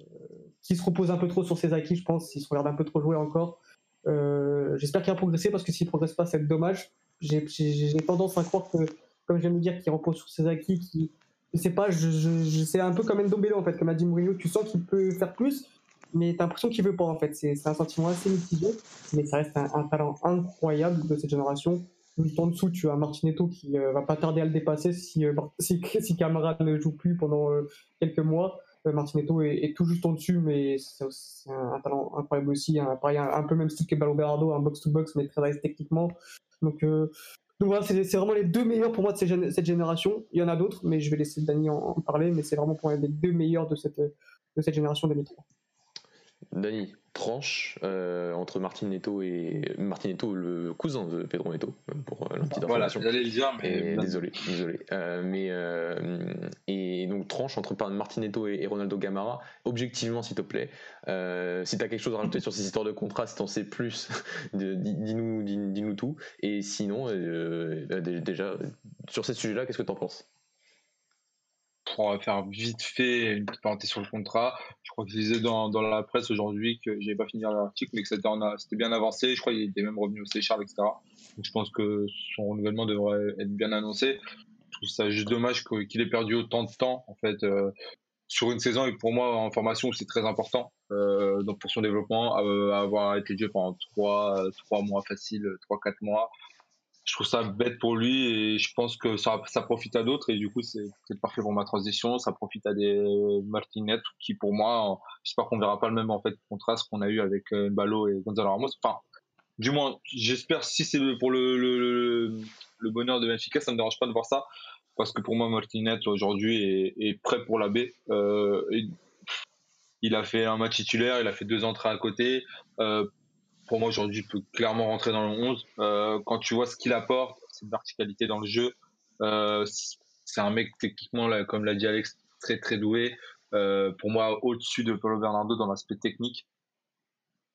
qui se repose un peu trop sur ses acquis, je pense. Il se regarde un peu trop jouer encore. Euh, j'espère qu'il va progresser parce que s'il ne progresse pas, c'est dommage. J'ai tendance à croire que, comme je viens de dire, qu'il repose sur ses acquis, qui je sais pas, je, je, c'est un peu comme Ndombele en fait, comme a dit Mourinho, tu sens qu'il peut faire plus, mais tu as l'impression qu'il veut pas en fait. C'est un sentiment assez mitigé, mais ça reste un, talent incroyable de cette génération. Juste en dessous, tu as Martinetto qui euh, va pas tarder à le dépasser si, euh, si, si Camara ne joue plus pendant quelques mois. Euh, Martinetto est, tout juste en dessus, mais c'est un, talent incroyable aussi. Un, un, peu même style que Baloberardo, un box-to-box, mais très techniquement. Donc, euh, voilà, c'est vraiment les deux meilleurs pour moi de cette, génération. Il y en a d'autres, mais je vais laisser Dani en, en parler. Mais c'est vraiment pour moi les deux meilleurs de cette, de cette génération 2003. Dani, tranche euh, entre Martin Neto et Martin Neto, le cousin de Pedro Neto, pour euh, la petite voilà, j'allais le dire, mais désolé, désolé. Euh, mais et donc tranche entre Martin Neto et, Ronaldo Gamara. Objectivement, s'il te plaît, si tu as quelque chose à rajouter sur ces histoires de contrat, si t'en sais plus, dis-nous, dis-nous tout. Et sinon, déjà sur ces sujets-là, qu'est-ce que tu en penses? Va faire vite fait une petite parenthèse sur le contrat. Je crois que je dans, la presse aujourd'hui que j'avais pas fini l'article, mais que c'était, bien avancé. Je crois qu'il était même revenu au Seychelles, etc. Je pense que son renouvellement devrait être bien annoncé. Je trouve ça juste dommage qu'il ait perdu autant de temps, en fait, euh, sur une saison. Et pour moi, en formation, c'est très important. Euh, donc pour son développement, euh, avoir été joué pendant trois, trois mois faciles, trois, quatre mois je trouve ça bête pour lui et je pense que ça, ça profite à d'autres et du coup c'est parfait pour ma transition ça profite à des Martinet qui pour moi j'espère qu'on verra pas le même en fait contraste qu'on a eu avec euh, Mbalo et Gonzalo Ramos enfin du moins, j'espère si c'est pour le, le, bonheur de Benfica, ça me dérange pas de voir ça, parce que pour moi, Martinez aujourd'hui est, est, prêt pour la baie. Euh, il a fait un match titulaire, il a fait deux entrées à côté. Euh, pour moi, aujourd'hui, peut clairement rentrer dans le 11. Euh, quand tu vois ce qu'il apporte, cette verticalité dans le jeu, euh, c'est un mec techniquement, là, comme l'a dit Alex, très très doué. Euh, pour moi, au-dessus de Paulo Bernardo dans l'aspect technique.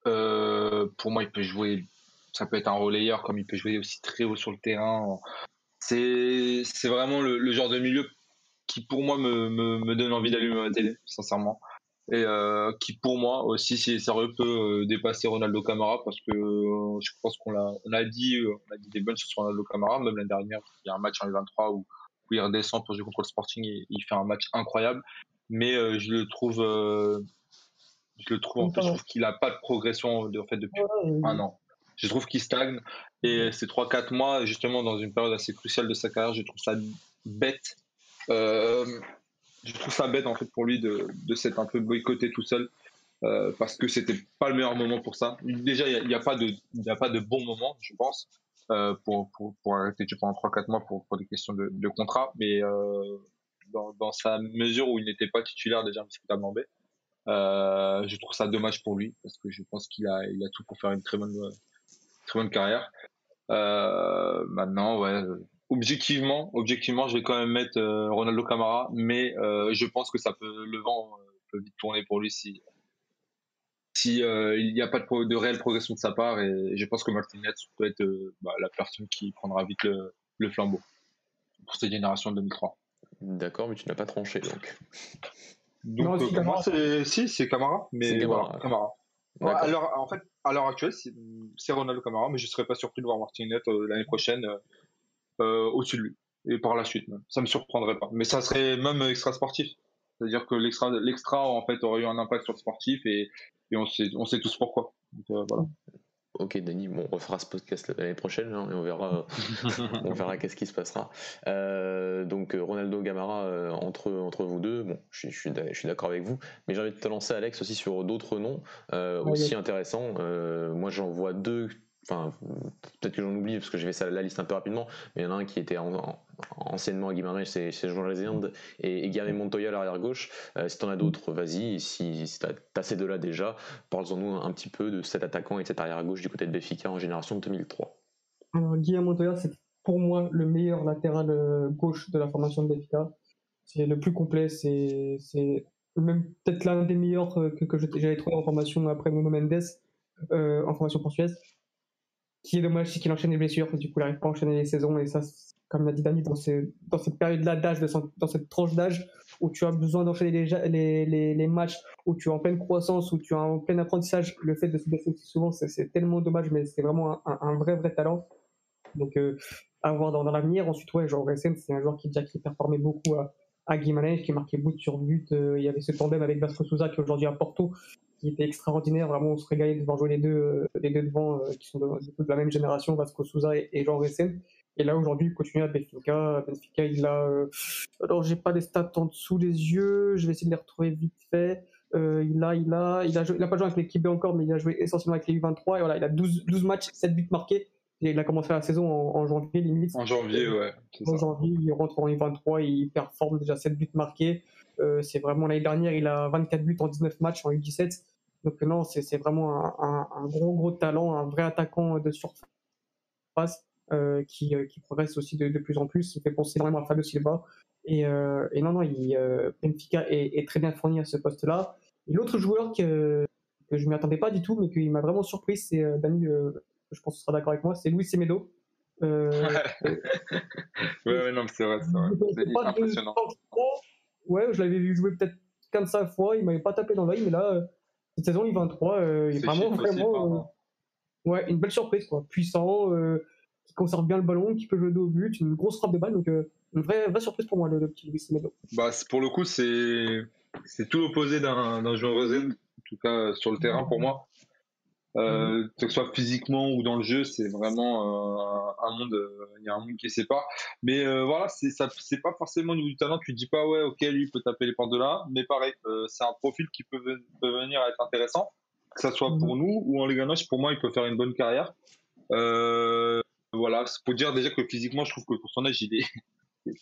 Pour moi, il peut jouer, ça peut être un relayeur, comme il peut jouer aussi très haut sur le terrain. C'est vraiment le, le, genre de milieu qui, pour moi, me, me, me donne envie d'allumer ma télé, sincèrement et euh, qui pour moi aussi si c'est sérieux peut euh, dépasser Ronaldo Camara parce que euh, je pense qu'on l'a on a dit on a dit des bonnes choses sur Ronaldo Camara même l'année dernière il y a un match en 23 où, où il redescend pour jouer contre le Sporting et il fait un match incroyable. Mais je le trouve je le trouve en fait je trouve qu'il a pas de progression en fait depuis un an. Je trouve qu'il stagne et ces 3-4 mois justement dans une période assez cruciale de sa carrière je trouve ça bête. Euh, je trouve ça bête en fait pour lui de, de s'être un peu boycotté tout seul euh, parce que c'était pas le meilleur moment pour ça. Déjà, il n'y a, pas de, il a pas de bon moment, je pense, euh, pour, pour, pour, arrêter pendant 3-4 mois pour, pour des questions de, de contrat, mais euh, dans, dans, sa mesure où il n'était pas titulaire déjà indiscutable en B, euh, je trouve ça dommage pour lui parce que je pense qu'il a, il a tout pour faire une très bonne, très bonne carrière. Maintenant, ouais, objectivement, objectivement, je vais quand même mettre euh, Ronaldo Camara, mais euh, je pense que ça peut le vent euh, peut vite tourner pour lui si si il n'y a pas de, de, réelle progression de sa part et je pense que Martinez peut être bah, la personne qui prendra vite le, le flambeau pour cette génération de 2003. D'accord, mais tu n'as pas tranché donc. Donc non, Camara, c'est si c'est Camara, mais Camara. Camara. alors, en fait, à l'heure actuelle, c'est Ronaldo Camara, mais je serais pas surpris de voir Martinez l'année prochaine euh, au-dessus de lui. Et par la suite, même. ça me surprendrait pas. Mais ça serait même extra sportif. C'est-à-dire que l'extra, l'extra en fait aurait eu un impact sur le sportif et, et on sait, on sait tous pourquoi. Euh, voilà. Ok, Denis, bon, on refera ce podcast l'année prochaine hein, et on verra, on verra qu'est-ce qui se passera. Euh, donc Ronaldo Gamara entre entre vous deux, bon, je, je suis je suis d'accord avec vous, mais j'ai envie de te lancer Alex aussi sur d'autres noms aussi intéressants. moi, j'en vois deux enfin peut-être que j'en oublie parce que j'ai fait ça la liste un peu rapidement mais il y en a un qui était anciennement à Guimarães c'est Jean Lézinde et, et Montoya à l'arrière gauche. Euh, si t'en as d'autres vas-y si, si t'as ces deux là déjà parle-en-nous un, petit peu de cet attaquant et de cet arrière gauche du côté de Béfica en génération 2003 alors Guillaume Montoya c'est pour moi le meilleur latéral euh, gauche de la formation de Béfica c'est le plus complet c'est peut-être l'un des meilleurs euh, que, que j'avais trouvé en formation après Nuno Mendes euh, en formation portugaise qui est dommage, c'est qu'il enchaîne les blessures, du coup, il n'arrive pas à enchaîner les saisons. Et ça, comme l'a dit Dani, dans, cette période-là d'âge, dans cette tranche d'âge, où tu as besoin d'enchaîner les, matchs, où tu es en pleine croissance, où tu es en plein apprentissage, le fait de se blesser souvent, c'est tellement dommage, mais c'est vraiment un, vrai, vrai talent. Donc, euh, à voir dans, l'avenir. Ensuite, ouais, genre Resen, c'est un joueur qui déjà qui performait beaucoup à, à Guimarães, qui marquait but sur but. Euh, il y avait ce tandem avec Vasco Souza qui est aujourd'hui à Porto, qui était extraordinaire. Vraiment, on se régalait de voir jouer les deux, euh, les deux devant, euh, qui sont de, de, la même génération, Vasco Souza et, Jean Ressen. Et là, aujourd'hui, il continue à Benfica. Benfica, il a. Euh... Alors, j'ai pas les stats en dessous des yeux. Je vais essayer de les retrouver vite fait. Euh, il a, il a, il a, joué, il a pas joué avec l'équipe B encore, mais il a joué essentiellement avec les U23. Et voilà, il a 12, 12 matchs, 7 buts marqués. Et il a commencé la saison en, en janvier, limite. En janvier, ouais. En ça. janvier, il rentre en U23, il performe déjà 7 buts marqués. Euh, c'est vraiment l'année dernière, il a 24 buts en 19 matchs en U17. Donc non, c'est vraiment un, un, gros gros talent, un vrai attaquant de surface euh, qui, euh, qui, progresse aussi de, de, plus en plus. Il fait penser vraiment à Fabio Silva. Et, euh, et non, non, il, euh, Benfica est, est, très bien fourni à ce poste-là. Et l'autre joueur que, que je ne m'y attendais pas du tout, mais qui m'a vraiment surpris, c'est euh, Dani, je pense que tu seras d'accord avec moi, c'est Louis Semedo. Euh, ouais, ouais, non, c'est vrai, c'est vrai. C'est impressionnant. Ouais, je l'avais vu jouer peut-être 15 fois, il m'avait pas tapé dans l'œil, mais là, cette saison, il 23, euh, il est vraiment, vraiment euh, ouais, une belle surprise, quoi. Puissant, euh, qui conserve bien le ballon, qui peut jouer au but, une grosse frappe de balle, donc euh, une vraie, vraie surprise pour moi, le, le petit Luis Semedo. Bah, pour le coup, c'est c'est tout l'opposé d'un joueur Rosen, en tout cas sur le terrain pour moi. Euh, que ce soit physiquement ou dans le jeu, c'est vraiment euh, un monde, euh, il y a un monde qui sépare. Mais euh, voilà, c'est ça, c'est pas forcément du talent. Tu dis pas ouais, ok, lui il peut taper les portes de là, mais pareil, euh, c'est un profil qui peut, peut, venir à être intéressant, que ça soit pour nous ou en Ligue 1 Pour moi, il peut faire une bonne carrière. voilà, c'est pour dire déjà que physiquement, je trouve que pour son âge, il est,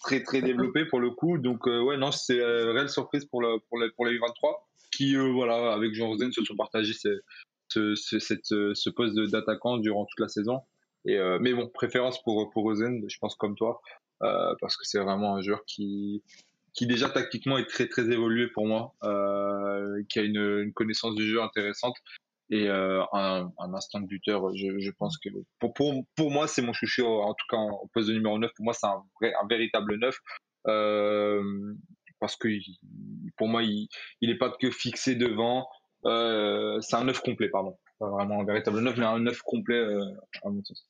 très très développé pour le coup. Donc ouais, non, c'est une réelle surprise pour le pour les pour les U23 qui voilà avec Jean Rosen se sont partagés ce, ce, cette, ce poste d'attaquant durant toute la saison. Et mais bon, préférence pour pour Rosen, je pense comme toi, parce que c'est vraiment un joueur qui qui déjà tactiquement est très très évolué pour moi, euh, qui a une, une, connaissance du jeu intéressante et euh, un, un, instinct de buteur. Je, je pense que pour, pour, pour moi c'est mon chouchou en tout cas en poste de numéro 9 pour moi c'est un, vrai, un véritable 9 euh, parce que pour moi il il est pas que fixé devant. Euh, c'est un 9 complet pardon, pas vraiment un véritable 9 mais un 9 complet à mon sens.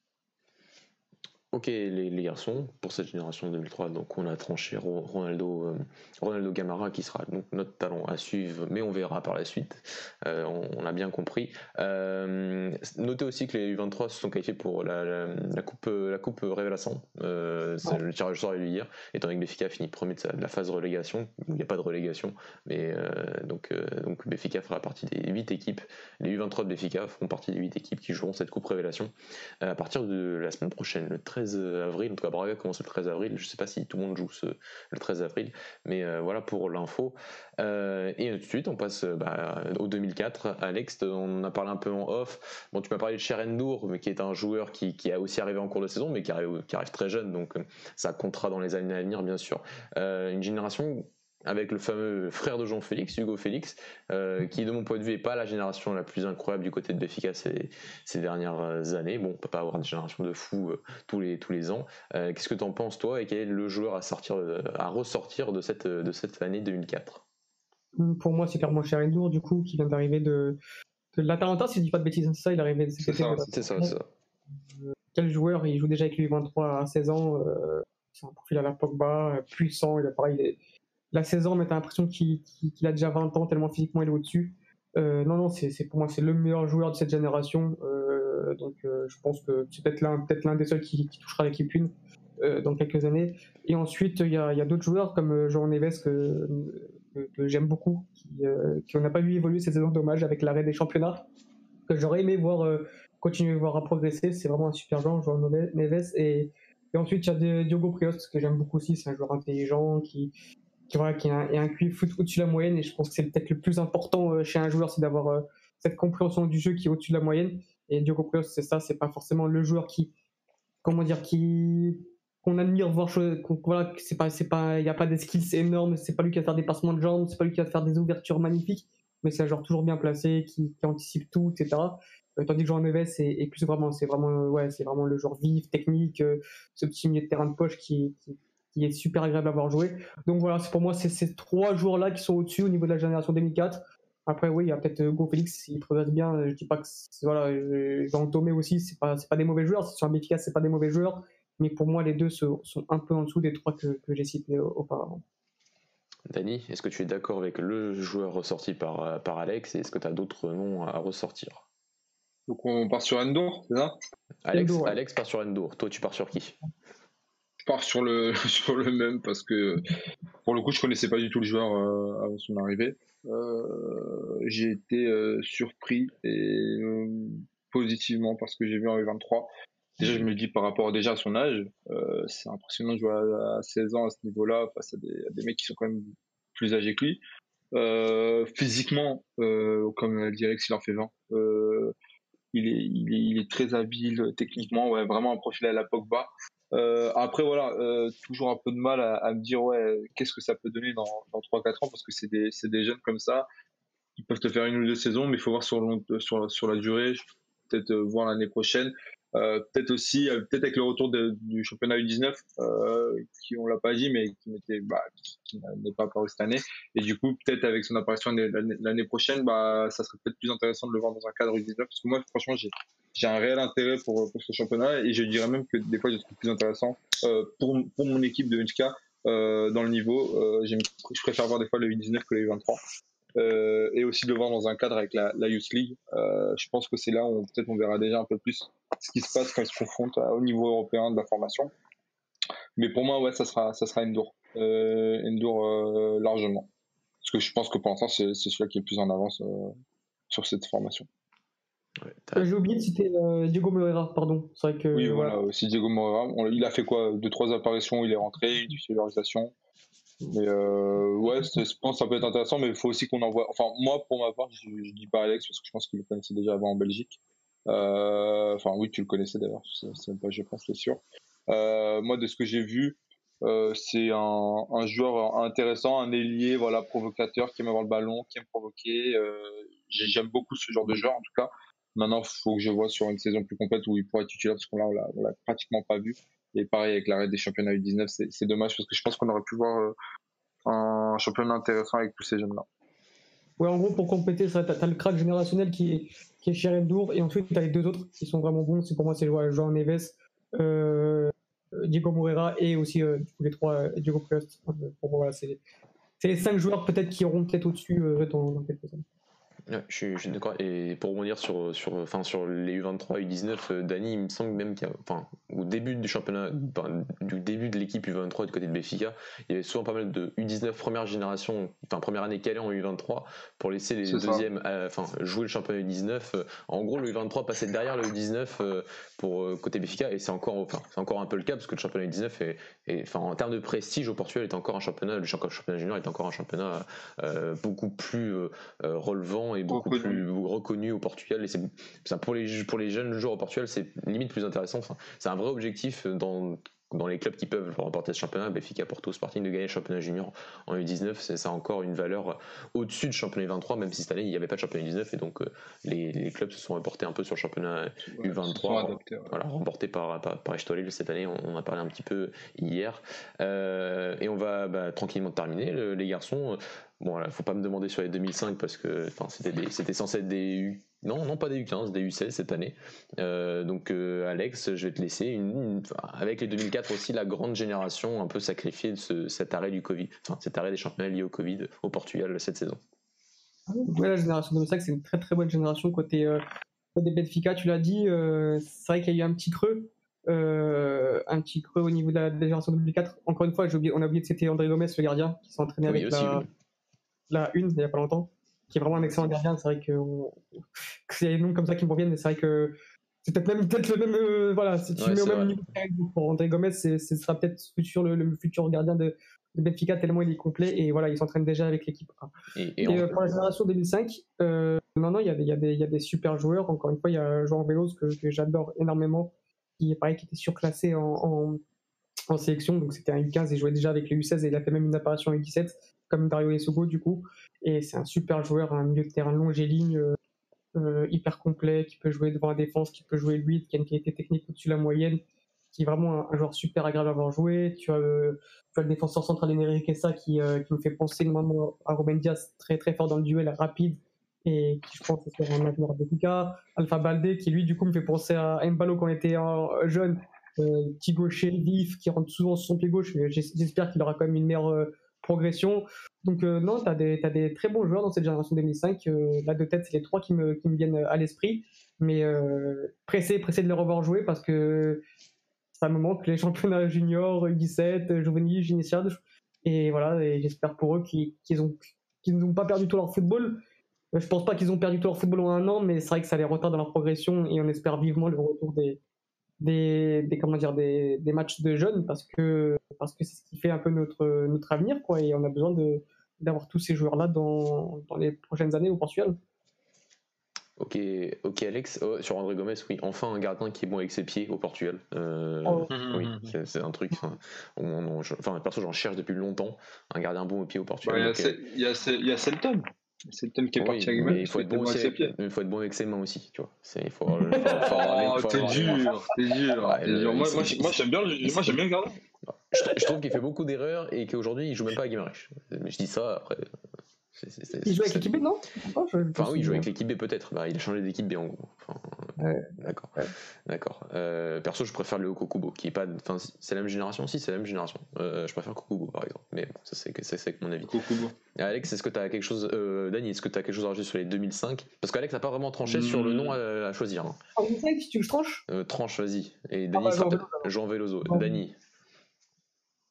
Ok les, les, garçons, pour cette génération 2003, donc on a tranché Ronaldo, euh, Ronaldo Gamara qui sera donc notre talent à suivre, mais on verra par la suite, euh, on, a bien compris. Euh, notez aussi que les U23 se sont qualifiés pour la, la, coupe, la coupe Révélation, euh, le tirage sort est hier, étant donné que Béfica finit premier de, la phase de relégation, il n'y a pas de relégation, mais donc, donc Béfica fera partie des 8 équipes, les U23 de Béfica feront partie des 8 équipes qui joueront cette coupe Révélation à partir de la semaine prochaine, le 13 avril. En tout cas, Braga commence le 13 avril. Je sais pas si tout le monde joue ce, le 13 avril, mais euh, voilà pour l'info. Euh, et tout de suite, on passe bah, au 2004. Alex, on en a parlé un peu en off. Bon, tu m'as parlé de Cherendour, mais qui est un joueur qui, a aussi arrivé en cours de saison, mais qui arrive, qui arrive très jeune, donc ça comptera dans les années à venir, bien sûr. Euh, une génération avec le fameux frère de Jean Félix, Hugo Félix, euh, qui de mon point de vue n'est pas la génération la plus incroyable du côté de Béfica ces, ces dernières années. Bon, on peut pas avoir une génération de fous euh, tous, les, tous les ans. Euh, qu'est-ce que tu en penses toi et quel est le joueur à, sortir, à ressortir de cette, de cette année 2004 Pour moi, c'est clairement Cherendour, du coup, qui vient d'arriver de, de l'Atalanta, si je dis pas de bêtises, c'est ça, il est arrivé C'est ça, c'est ça, ça. Quel joueur Il joue déjà avec lui 23 à 16 ans. c'est un profil à la Pogba, puissant, il a pareil la saison, mais t'as l'impression qu'il a déjà 20 ans, tellement physiquement il est au-dessus. Euh, non, non, c'est pour moi c'est le meilleur joueur de cette génération. Euh, donc euh, je pense que c'est peut-être l'un peut l'un des seuls qui, touchera l'équipe une dans quelques années. Et ensuite il y a, d'autres joueurs comme Jean Neves que, j'aime beaucoup, qui, qui on n'a pas vu évoluer cette saison, dommage avec l'arrêt des championnats, que j'aurais aimé voir continuer voir à progresser. C'est vraiment un super joueur, Jean Neves. Et, et ensuite il y a Diogo Prios que j'aime beaucoup aussi, c'est un joueur intelligent qui qui, voilà, a, un QI foot au-dessus de la moyenne. Et je pense que c'est peut-être le plus important euh, chez un joueur, c'est d'avoir euh, cette compréhension du jeu qui est au-dessus de la moyenne. Et Diogo Prios, c'est ça, c'est pas forcément le joueur qui, comment dire, qui qu'on admire voir voilà c'est pas c'est pas il y a pas des skills énormes c'est pas lui qui va faire des passements de jambes c'est pas lui qui va faire des ouvertures magnifiques mais c'est un joueur toujours bien placé qui, anticipe tout etc euh, tandis que Jean Neves est, plus vraiment c'est vraiment ouais c'est vraiment le joueur vif technique ce petit milieu de terrain de poche qui, qui est super agréable à avoir joué. Donc voilà, c'est pour moi, c'est ces trois joueurs-là qui sont au-dessus au niveau de la génération 2004. Après, oui, il y a peut-être Hugo Félix, il progresse bien. Je dis pas que, voilà, Jean Tomé aussi, c'est pas, pas des mauvais joueurs. C'est sur un efficace, c'est pas des mauvais joueurs. Mais pour moi, les deux sont, un peu en dessous des trois que, j'ai cités auparavant. Dany, est-ce que tu es d'accord avec le joueur ressorti par, par Alex et est-ce que tu as d'autres noms à ressortir? Donc on part sur Endur, c'est ça? Alex, Alex part sur Endur. Toi, tu pars sur qui? Pars sur le, sur le même parce que pour le coup, je connaissais pas du tout le joueur euh, avant son arrivée. Euh, j'ai été euh, surpris et positivement parce que j'ai vu en U23. Déjà, je me dis par rapport déjà à son âge, c'est impressionnant de jouer à, 16 ans à ce niveau-là face à des, mecs qui sont quand même plus âgés que lui. physiquement, comme dirait qu'il en fait 20, il est, il, est, il, très habile techniquement, vraiment un profil à la Pogba. Euh, après voilà, euh, toujours un peu de mal à, me dire ouais, qu'est-ce que ça peut donner dans, dans 3-4 ans parce que c'est des, des jeunes comme ça, ils peuvent te faire une ou deux saisons, mais il faut voir sur, long, sur, sur la durée, peut-être euh, voir l'année prochaine. Euh, peut-être aussi, euh, peut-être avec le retour du championnat U19, euh, qui on l'a pas dit, mais qui n'était, bah, n'est pas apparu cette année. Et du coup, peut-être avec son apparition l'année prochaine, bah, ça serait peut-être plus intéressant de le voir dans un cadre U19, parce que moi, franchement, j'ai, j'ai un réel intérêt pour, ce championnat, et je dirais même que des fois, je trouve plus intéressant euh, pour, pour mon équipe de Unska euh, dans le niveau. Euh, je préfère voir des fois le U19 que le U23 euh, et aussi de le voir dans un cadre avec la, Youth League. Je pense que c'est là où peut-être on verra déjà un peu plus ce qui se passe quand ils se confrontent au niveau européen de la formation. Mais pour moi, ouais, ça sera, ça sera largement. Parce que je pense que pour l'instant, c'est celui qui est le plus en avance sur cette formation. J'ai oublié de citer Diego Moreira, pardon. Vrai que, oui, voilà, aussi Diego Moreira. il a fait quoi? Deux, trois apparitions, il est rentré, une titularisation. Mais ouais, je pense que ça peut être intéressant, mais il faut aussi qu'on envoie. Enfin, moi, pour ma part, je, ne dis pas Alex parce que je pense qu'il le connaissait déjà avant en Belgique. Enfin, oui, tu le connaissais d'ailleurs, c'est même pas, je pense, c'est sûr. moi, de ce que j'ai vu, euh, c'est un, un, joueur intéressant, un ailier, voilà, provocateur, qui aime avoir le ballon, qui aime provoquer. Euh, J'aime beaucoup ce genre de joueur, en tout cas. Maintenant, il faut que je vois sur une saison plus complète où il pourrait être titulaire, parce qu'on l'a, pratiquement pas vu. Et pareil avec l'arrêt des championnats U19, c'est, dommage, parce que je pense qu'on aurait pu voir euh, un championnat intéressant avec tous ces jeunes-là. Ouais, en gros, pour compléter ça, tu as, le crack générationnel qui est, qui est et ensuite tu as les deux autres qui sont vraiment bons. C'est pour moi, c'est Joao Neves, euh, Diego Moreira et aussi euh, les trois Diego. Pour moi, c'est les cinq joueurs peut-être qui auront peut-être au-dessus dans, dans quelques années je, suis, d'accord. Et pour revenir sur, sur, enfin, sur les U23, U19, Dani, il me semble même qu'au début du championnat, du début de l'équipe U23 du côté de Béfica, il y avait souvent pas mal de U19 première génération, enfin première année calée en U23 pour laisser les deuxièmes, enfin jouer le championnat U19. En gros, le U23 passait derrière le U19 pour côté Béfica et c'est encore, enfin, c'est encore un peu le cas parce que le championnat U19 est, enfin, en termes de prestige au Portugal est encore un championnat, le championnat junior est encore un championnat beaucoup plus relevant beaucoup plus reconnu au Portugal. Et c'est pour les, pour les jeunes joueurs au Portugal, c'est limite plus intéressant. c'est un vrai objectif dans dans les clubs qui peuvent remporter ce championnat, Benfica, Porto, Sporting, de gagner le championnat junior en U19, c'est ça encore une valeur au-dessus du championnat U23, même si cette année il n'y avait pas de championnat U19 et donc euh, les, les, clubs se sont reportés un peu sur le championnat U23, voilà, remporté par, par, par cette année, on, on, a parlé un petit peu hier. Euh, et on va bah, tranquillement terminer, les garçons. Bon, voilà, faut pas me demander sur les 2005 parce que c'était c'était censé être des U, non, non pas des U15, des U16 cette année. Euh, donc euh, Alex, je vais te laisser une, avec les 2004 aussi la grande génération un peu sacrifiée de cet arrêt du Covid, enfin cet arrêt des championnats liés au Covid au Portugal cette saison. Ouais, la génération 2005 c'est une très très bonne génération côté euh, côté Benfica, tu l'as dit. c'est vrai qu'il y a eu un petit creux. un petit creux au niveau de la, génération 2004. Encore une fois, oublié, on a oublié de citer André Gomez, le gardien, qui s'est entraîné avec la, la une il n'y a pas longtemps, qui est vraiment un excellent gardien. C'est vrai que c'est des noms comme ça qui me reviennent, mais c'est vrai que c'est peut-être même peut-être le même. Euh, voilà, si tu mets au même niveau pour André Gomez, ce sera peut-être futur, le, futur gardien de, de, Benfica tellement il est complet et voilà, il s'entraîne déjà avec l'équipe. Et, euh, pour la génération 2005, euh, non, non, il y, a des, il, y a des, il y a des super joueurs. Encore une fois, il y a Jean Velos que, que j'adore énormément, qui est pareil, qui était surclassé en, en, en sélection. Donc c'était un U15 et jouait déjà avec les U16 et il a fait même une apparition en U17 comme Dario Esogo du coup. Et c'est un super joueur, un milieu de terrain long et ligne, euh, euh, hyper complet, qui peut jouer devant la défense, qui peut jouer lui, qui a une qualité technique au-dessus de la moyenne, qui est vraiment un, joueur super agréable à avoir joué. Tu as, euh, tu as le défenseur central Enrique Kessa qui, qui me fait penser normalement à Ruben Diaz, très très fort dans le duel, rapide, et qui je pense sera un avenir cas Alpha Balde qui lui du coup me fait penser à Mbalo quand il était jeune, petit gaucher vif qui rentre souvent sur son pied gauche. J'espère qu'il aura quand même une meilleure progression. Donc euh, non, tu as, as, des très bons joueurs dans cette génération 2005. Euh, là, de tête, c'est les trois qui me, qui me viennent à l'esprit. Mais euh, pressé, pressé de les revoir jouer parce que ça me manque les championnats juniors, U17, juvenile, initial. Et voilà, et j'espère pour eux qu'ils ont qu'ils n'ont pas perdu tout leur football. Je pense pas qu'ils ont perdu tout leur football en un an, mais c'est vrai que ça les retarde dans leur progression et on espère vivement le retour des, des, des, comment dire, des, des, matchs de jeunes parce que parce que c'est ce qui fait un peu notre, notre avenir quoi, et on a besoin de, d'avoir tous ces joueurs-là dans, dans les prochaines années au Portugal. Ok, ok Alex, oh, sur André Gomes, oui, enfin un gardien qui est bon avec ses pieds au Portugal. Euh, oh. Oui, c'est un truc. Enfin, enfin perso, j'en cherche depuis longtemps un gardien bon au pied au Portugal. Il y, a, il y a Selton. C'est le thème qui est parti avec mais il faut, être bon aussi avec, il faut être bon avec ses mains aussi, tu vois. Il faut, oh, t'es dur, t'es dur. Moi, moi, j'aime bien, moi, j'aime bien le gardien. Je, trouve qu'il fait beaucoup d'erreurs et qu'aujourd'hui, il joue même pas à Guimarães. Je dis ça après il joue avec l'équipe B, non? Enfin, oui, il joue avec l'équipe B peut-être. Bah, il a changé d'équipe B en gros. D'accord. D'accord. Euh, perso, je préfère le Kokubo, qui est pas. Enfin, c'est la même génération Si, c'est la même génération. Euh, je préfère Kokubo par exemple. Mais bon, ça, c'est, c'est, mon avis. Kokubo. Alex, est-ce que tu as quelque chose. Euh, Dani, est-ce que tu as quelque chose à rajouter sur les 2005 Parce qu'Alex n'a pas vraiment tranché sur le nom à, choisir. Hein. En 2005, tu veux que je tranche Tranche, vas-y. Et Dani ah, bah, Jean Veloso. Dani.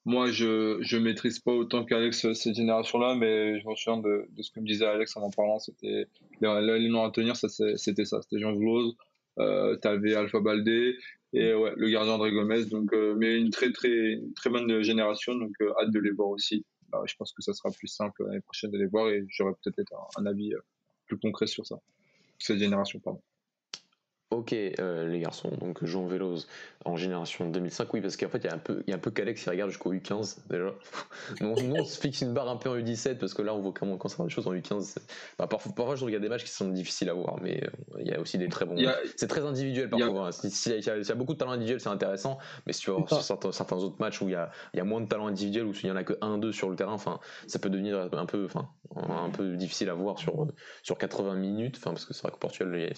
Moi, je je maîtrise pas autant qu'Alex cette génération-là, mais je me souviens de, de ce que me disait Alex en en parlant. C'était les, à tenir, c'était ça. C'était Jean Vlose, euh, t'avais Alpha Baldé et ouais, le gardien André Gomez. Donc, euh, mais une très, très, très bonne génération. Donc, euh, hâte de les voir aussi. Bah, je pense que ça sera plus simple l'année prochaine de les voir et j'aurai peut-être un, un, avis plus concret sur ça. Cette génération, pardon. Ok, euh, les garçons, donc Jean Veloz en génération 2005, oui, parce qu'en fait, il y a un peu, il y a un peu Calex qui regarde jusqu'au U15 déjà. nous, on se fixe une barre un peu en U17 parce que là, on voit comment quand ça des choses en U15. Bah, parfois, parfois, je regarde des matchs qui sont difficiles à voir, mais euh, il y a aussi des très bons. C'est très individuel parfois. S'il y, a beaucoup de talent individuel, c'est intéressant, mais si tu vois certains, certains, autres matchs où il y a, il y a moins de talent individuel, où il y en a que 1-2 sur le terrain, enfin, ça peut devenir un peu, enfin, un peu difficile à voir sur, sur 80 minutes, enfin, parce que c'est vrai que Portugal,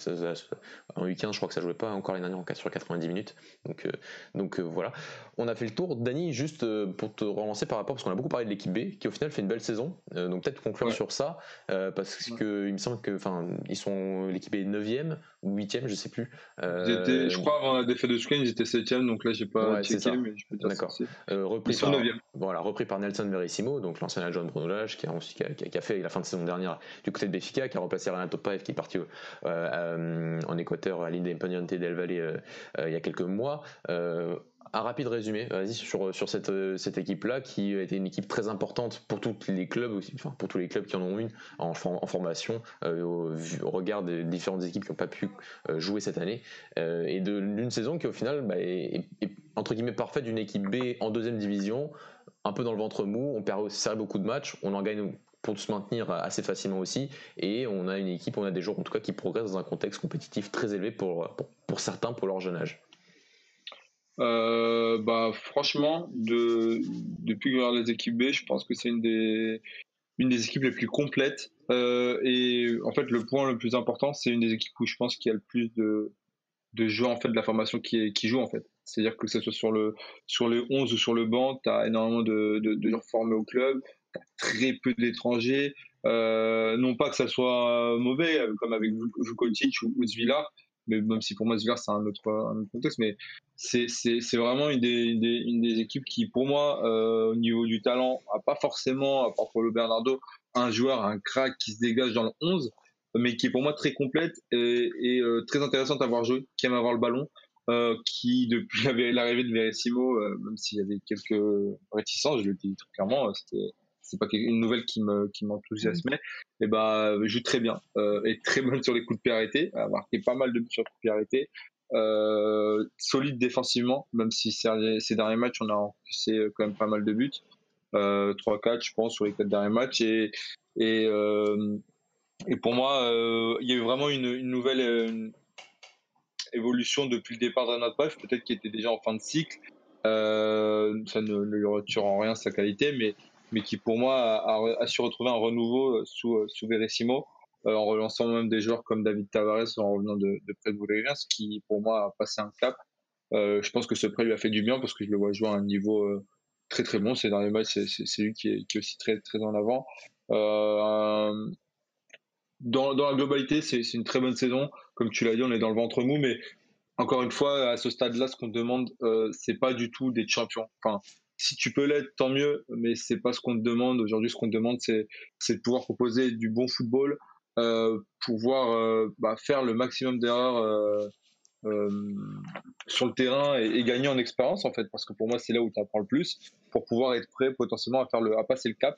en U15, je crois que ça jouait pas encore les dernières en 4 sur 90 minutes. Donc, euh, donc euh, voilà. On a fait le tour. Dany, juste euh, pour te relancer par rapport, parce qu'on a beaucoup parlé de l'équipe B, qui au final fait une belle saison. donc peut-être conclure sur ça, parce que il me semble que, enfin, ils sont l'équipe est 9e ou 8e, je sais plus. je crois avant la défaite de Sky, ils étaient 7e, donc là j'ai pas ouais, checké, mais je peux dire D'accord. repris par, 9e. Voilà, repris par Nelson Verissimo, donc l'ancien adjoint de Bruno qui a, aussi, qui a, fait la fin de saison dernière du côté de Béfica, qui a remplacé Renato Paev qui est parti en Équateur à l'Independiente del Valle euh, euh, il y a quelques mois. Euh, un rapide résumé, sur, sur cette, équipe-là, qui a été une équipe très importante pour tous les clubs enfin pour tous les clubs qui en ont une en, formation, au, regard des différentes équipes qui n'ont pas pu jouer cette année, et d'une saison qui au final bah, est, entre guillemets parfaite d'une équipe B en deuxième division, un peu dans le ventre mou, on perd aussi beaucoup de matchs, on en gagne pour se maintenir assez facilement aussi. Et on a une équipe, on a des joueurs en tout cas qui progressent dans un contexte compétitif très élevé pour, certains pour leur jeune âge. Euh, bah, franchement, de, depuis que je regarde les équipes B, je pense que c'est une des, une des équipes les plus complètes. Euh, et en fait, le point le plus important, c'est une des équipes où je pense qu'il y a le plus de, de joueurs en fait, de la formation qui, qui jouent. En fait. C'est-à-dire que ce soit sur le, sur le 11 ou sur le banc, tu as énormément de, de, de formés au club très peu d'étrangers. Euh, non pas que ça soit mauvais, comme avec Vukotic ou, ou Zvila, mais même si pour moi c'est un autre, contexte, mais c'est vraiment une des, une des, équipes qui, pour moi, euh, au niveau du talent, a pas forcément, à part pour le Bernardo, un joueur, un crack qui se dégage dans le 11, mais qui est pour moi très complète et, euh, très intéressante à voir jouer, qui aime avoir le ballon. Euh, qui depuis l'arrivée de Verissimo, même s'il y avait quelques réticences, je le dis très clairement, c'était c'est pas une nouvelle qui me qui m'enthousiasmait. Et bah joue très bien euh, est très bonne sur les coups de pied arrêtés a marqué pas mal de buts sur les coups de pied arrêtés. Euh, solide défensivement même si ces derniers matchs on a encaissé quand même pas mal de buts. Euh, 3-4 je pense sur les quatre derniers matchs. Et et, euh, et pour moi euh, il y a eu vraiment une, une nouvelle évolution depuis le départ de notre peut-être qu'il était déjà en fin de cycle. Euh, ça ne, ne, lui retire en rien sa qualité, mais mais qui pour moi a, su retrouver un renouveau euh, sous, euh, sous Verissimo, euh, en relançant même des joueurs comme David Tavares en revenant de, de près de ce qui pour moi a passé un cap. Je pense que ce prêt lui a fait du bien parce que je le vois jouer à un niveau très très bon. Dans les matchs, c'est lui qui est, qui aussi très très en avant. Dans, dans la globalité, c'est une très bonne saison. Comme tu l'as dit, on est dans le ventre mou, mais encore une fois, à ce stade-là, ce qu'on demande, c'est pas du tout d'être champion. Enfin, si tu peux l'être, tant mieux, mais c'est pas ce qu'on te demande. Aujourd'hui, ce qu'on te demande, c'est, de pouvoir proposer du bon football, euh, pouvoir euh, bah, faire le maximum d'erreurs euh, sur le terrain et, gagner en expérience, en fait, parce que pour moi, c'est là où tu apprends le plus, pour pouvoir être prêt potentiellement à, faire le, passer le cap.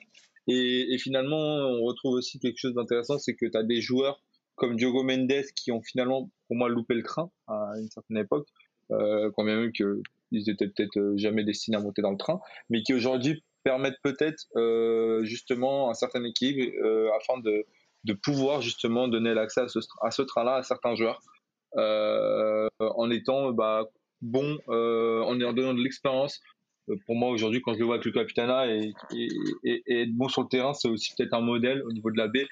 Et, et finalement, on retrouve aussi quelque chose d'intéressant, c'est que tu as des joueurs comme Diogo Mendes qui ont finalement, pour moi, loupé le train à une certaine époque, quand même que ils étaient peut-être euh, jamais destinés à monter dans le train, mais qui aujourd'hui permettent peut-être euh, justement à certaines équipes euh, afin de, de pouvoir justement donner l'accès à ce, ce train-là à certains joueurs en étant bah, bon, en donnant de l'expérience. Pour moi aujourd'hui, quand je le vois avec le Capitana et, être bon sur le terrain, c'est aussi peut-être un modèle au niveau de la baie,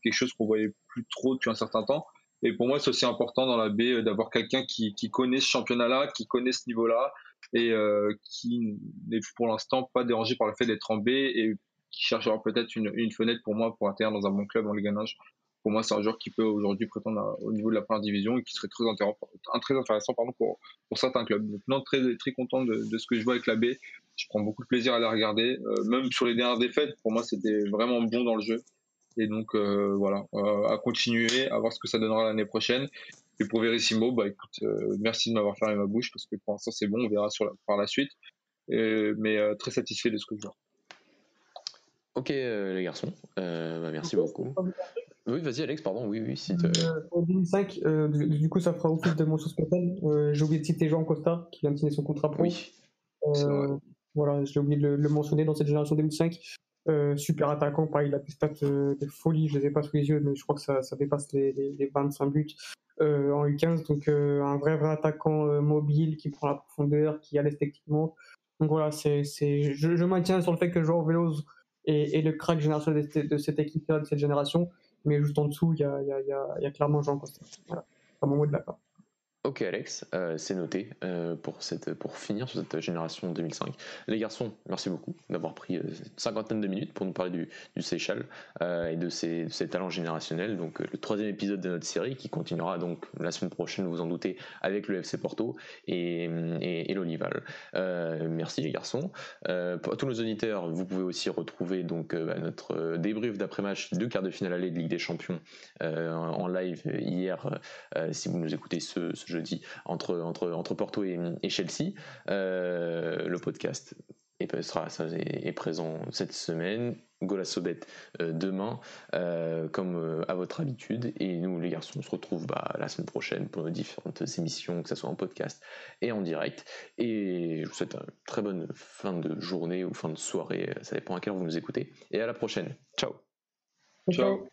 quelque chose qu'on voyait plus trop depuis un certain temps. Et pour moi, c'est aussi important dans la baie d'avoir quelqu'un qui connaît ce championnat-là, qui connaît ce niveau-là, et euh, qui n'est pour l'instant pas dérangé par le fait d'être en B et qui cherchera peut-être une, fenêtre pour moi pour atterrir dans un bon club en Ligue 1. Pour moi, c'est un joueur qui peut aujourd'hui prétendre au niveau de la première division et qui serait très intéressant, pour, certains clubs. Maintenant, très, très content de, ce que je vois avec la B. Je prends beaucoup de plaisir à la regarder. Euh, même sur les dernières défaites, pour moi, c'était vraiment bon dans le jeu. Et donc voilà, à continuer, à voir ce que ça donnera l'année prochaine. Et pour Verissimo, bah écoute, merci de m'avoir fermé ma bouche parce que pour l'instant c'est bon, on verra sur par la suite. mais très satisfait de ce que je vois. Ok les garçons, bah, merci beaucoup. Oui, vas-y Alex, pardon, oui, oui. Si en 2005, du, coup, ça fera office de mention spéciale. J'ai oublié de citer Jean Costa, qui vient de signer son contrat pro. Oui. voilà, j'ai oublié de le, mentionner dans cette génération 2005. Super attaquant, pareil, il a des stats de folie, je ne les ai pas sous les yeux, mais je crois que ça, dépasse les, les, 25 buts en U15. Donc, un vrai, vrai attaquant mobile qui prend la profondeur, qui a techniquement. Donc voilà, c'est, je, je, maintiens sur le fait que Jean Veloz est, le crack générationnel de, cette équipe-là, de cette génération mais juste en dessous, il y a, y, y a, clairement Jean Costa. Voilà, c'est mon mot de la part. Ok Alex, euh, c'est noté euh, pour, cette, pour finir sur cette génération 2005. Les garçons, merci beaucoup d'avoir pris euh, une cinquantaine de minutes pour nous parler du, Seychelles et de ses, talents générationnels. Donc le troisième épisode de notre série qui continuera donc la semaine prochaine, vous en doutez, avec le FC Porto et, et, l'Olival. merci les garçons. pour tous nos auditeurs, vous pouvez aussi retrouver donc bah, notre débrief d'après-match de quart de finale aller de Ligue des Champions en live hier si vous nous écoutez ce jeudi entre, entre, Porto et, Chelsea. Euh, le podcast sera, est, présent cette semaine. Gola Sobet euh, demain, euh, comme à votre habitude. Et nous, les garçons, on se retrouve bah, la semaine prochaine pour nos différentes émissions, que ce soit en podcast et en direct. Et je vous souhaite une très bonne fin de journée ou fin de soirée, ça dépend à quelle heure vous nous écoutez. Et à la prochaine. Ciao. Ciao.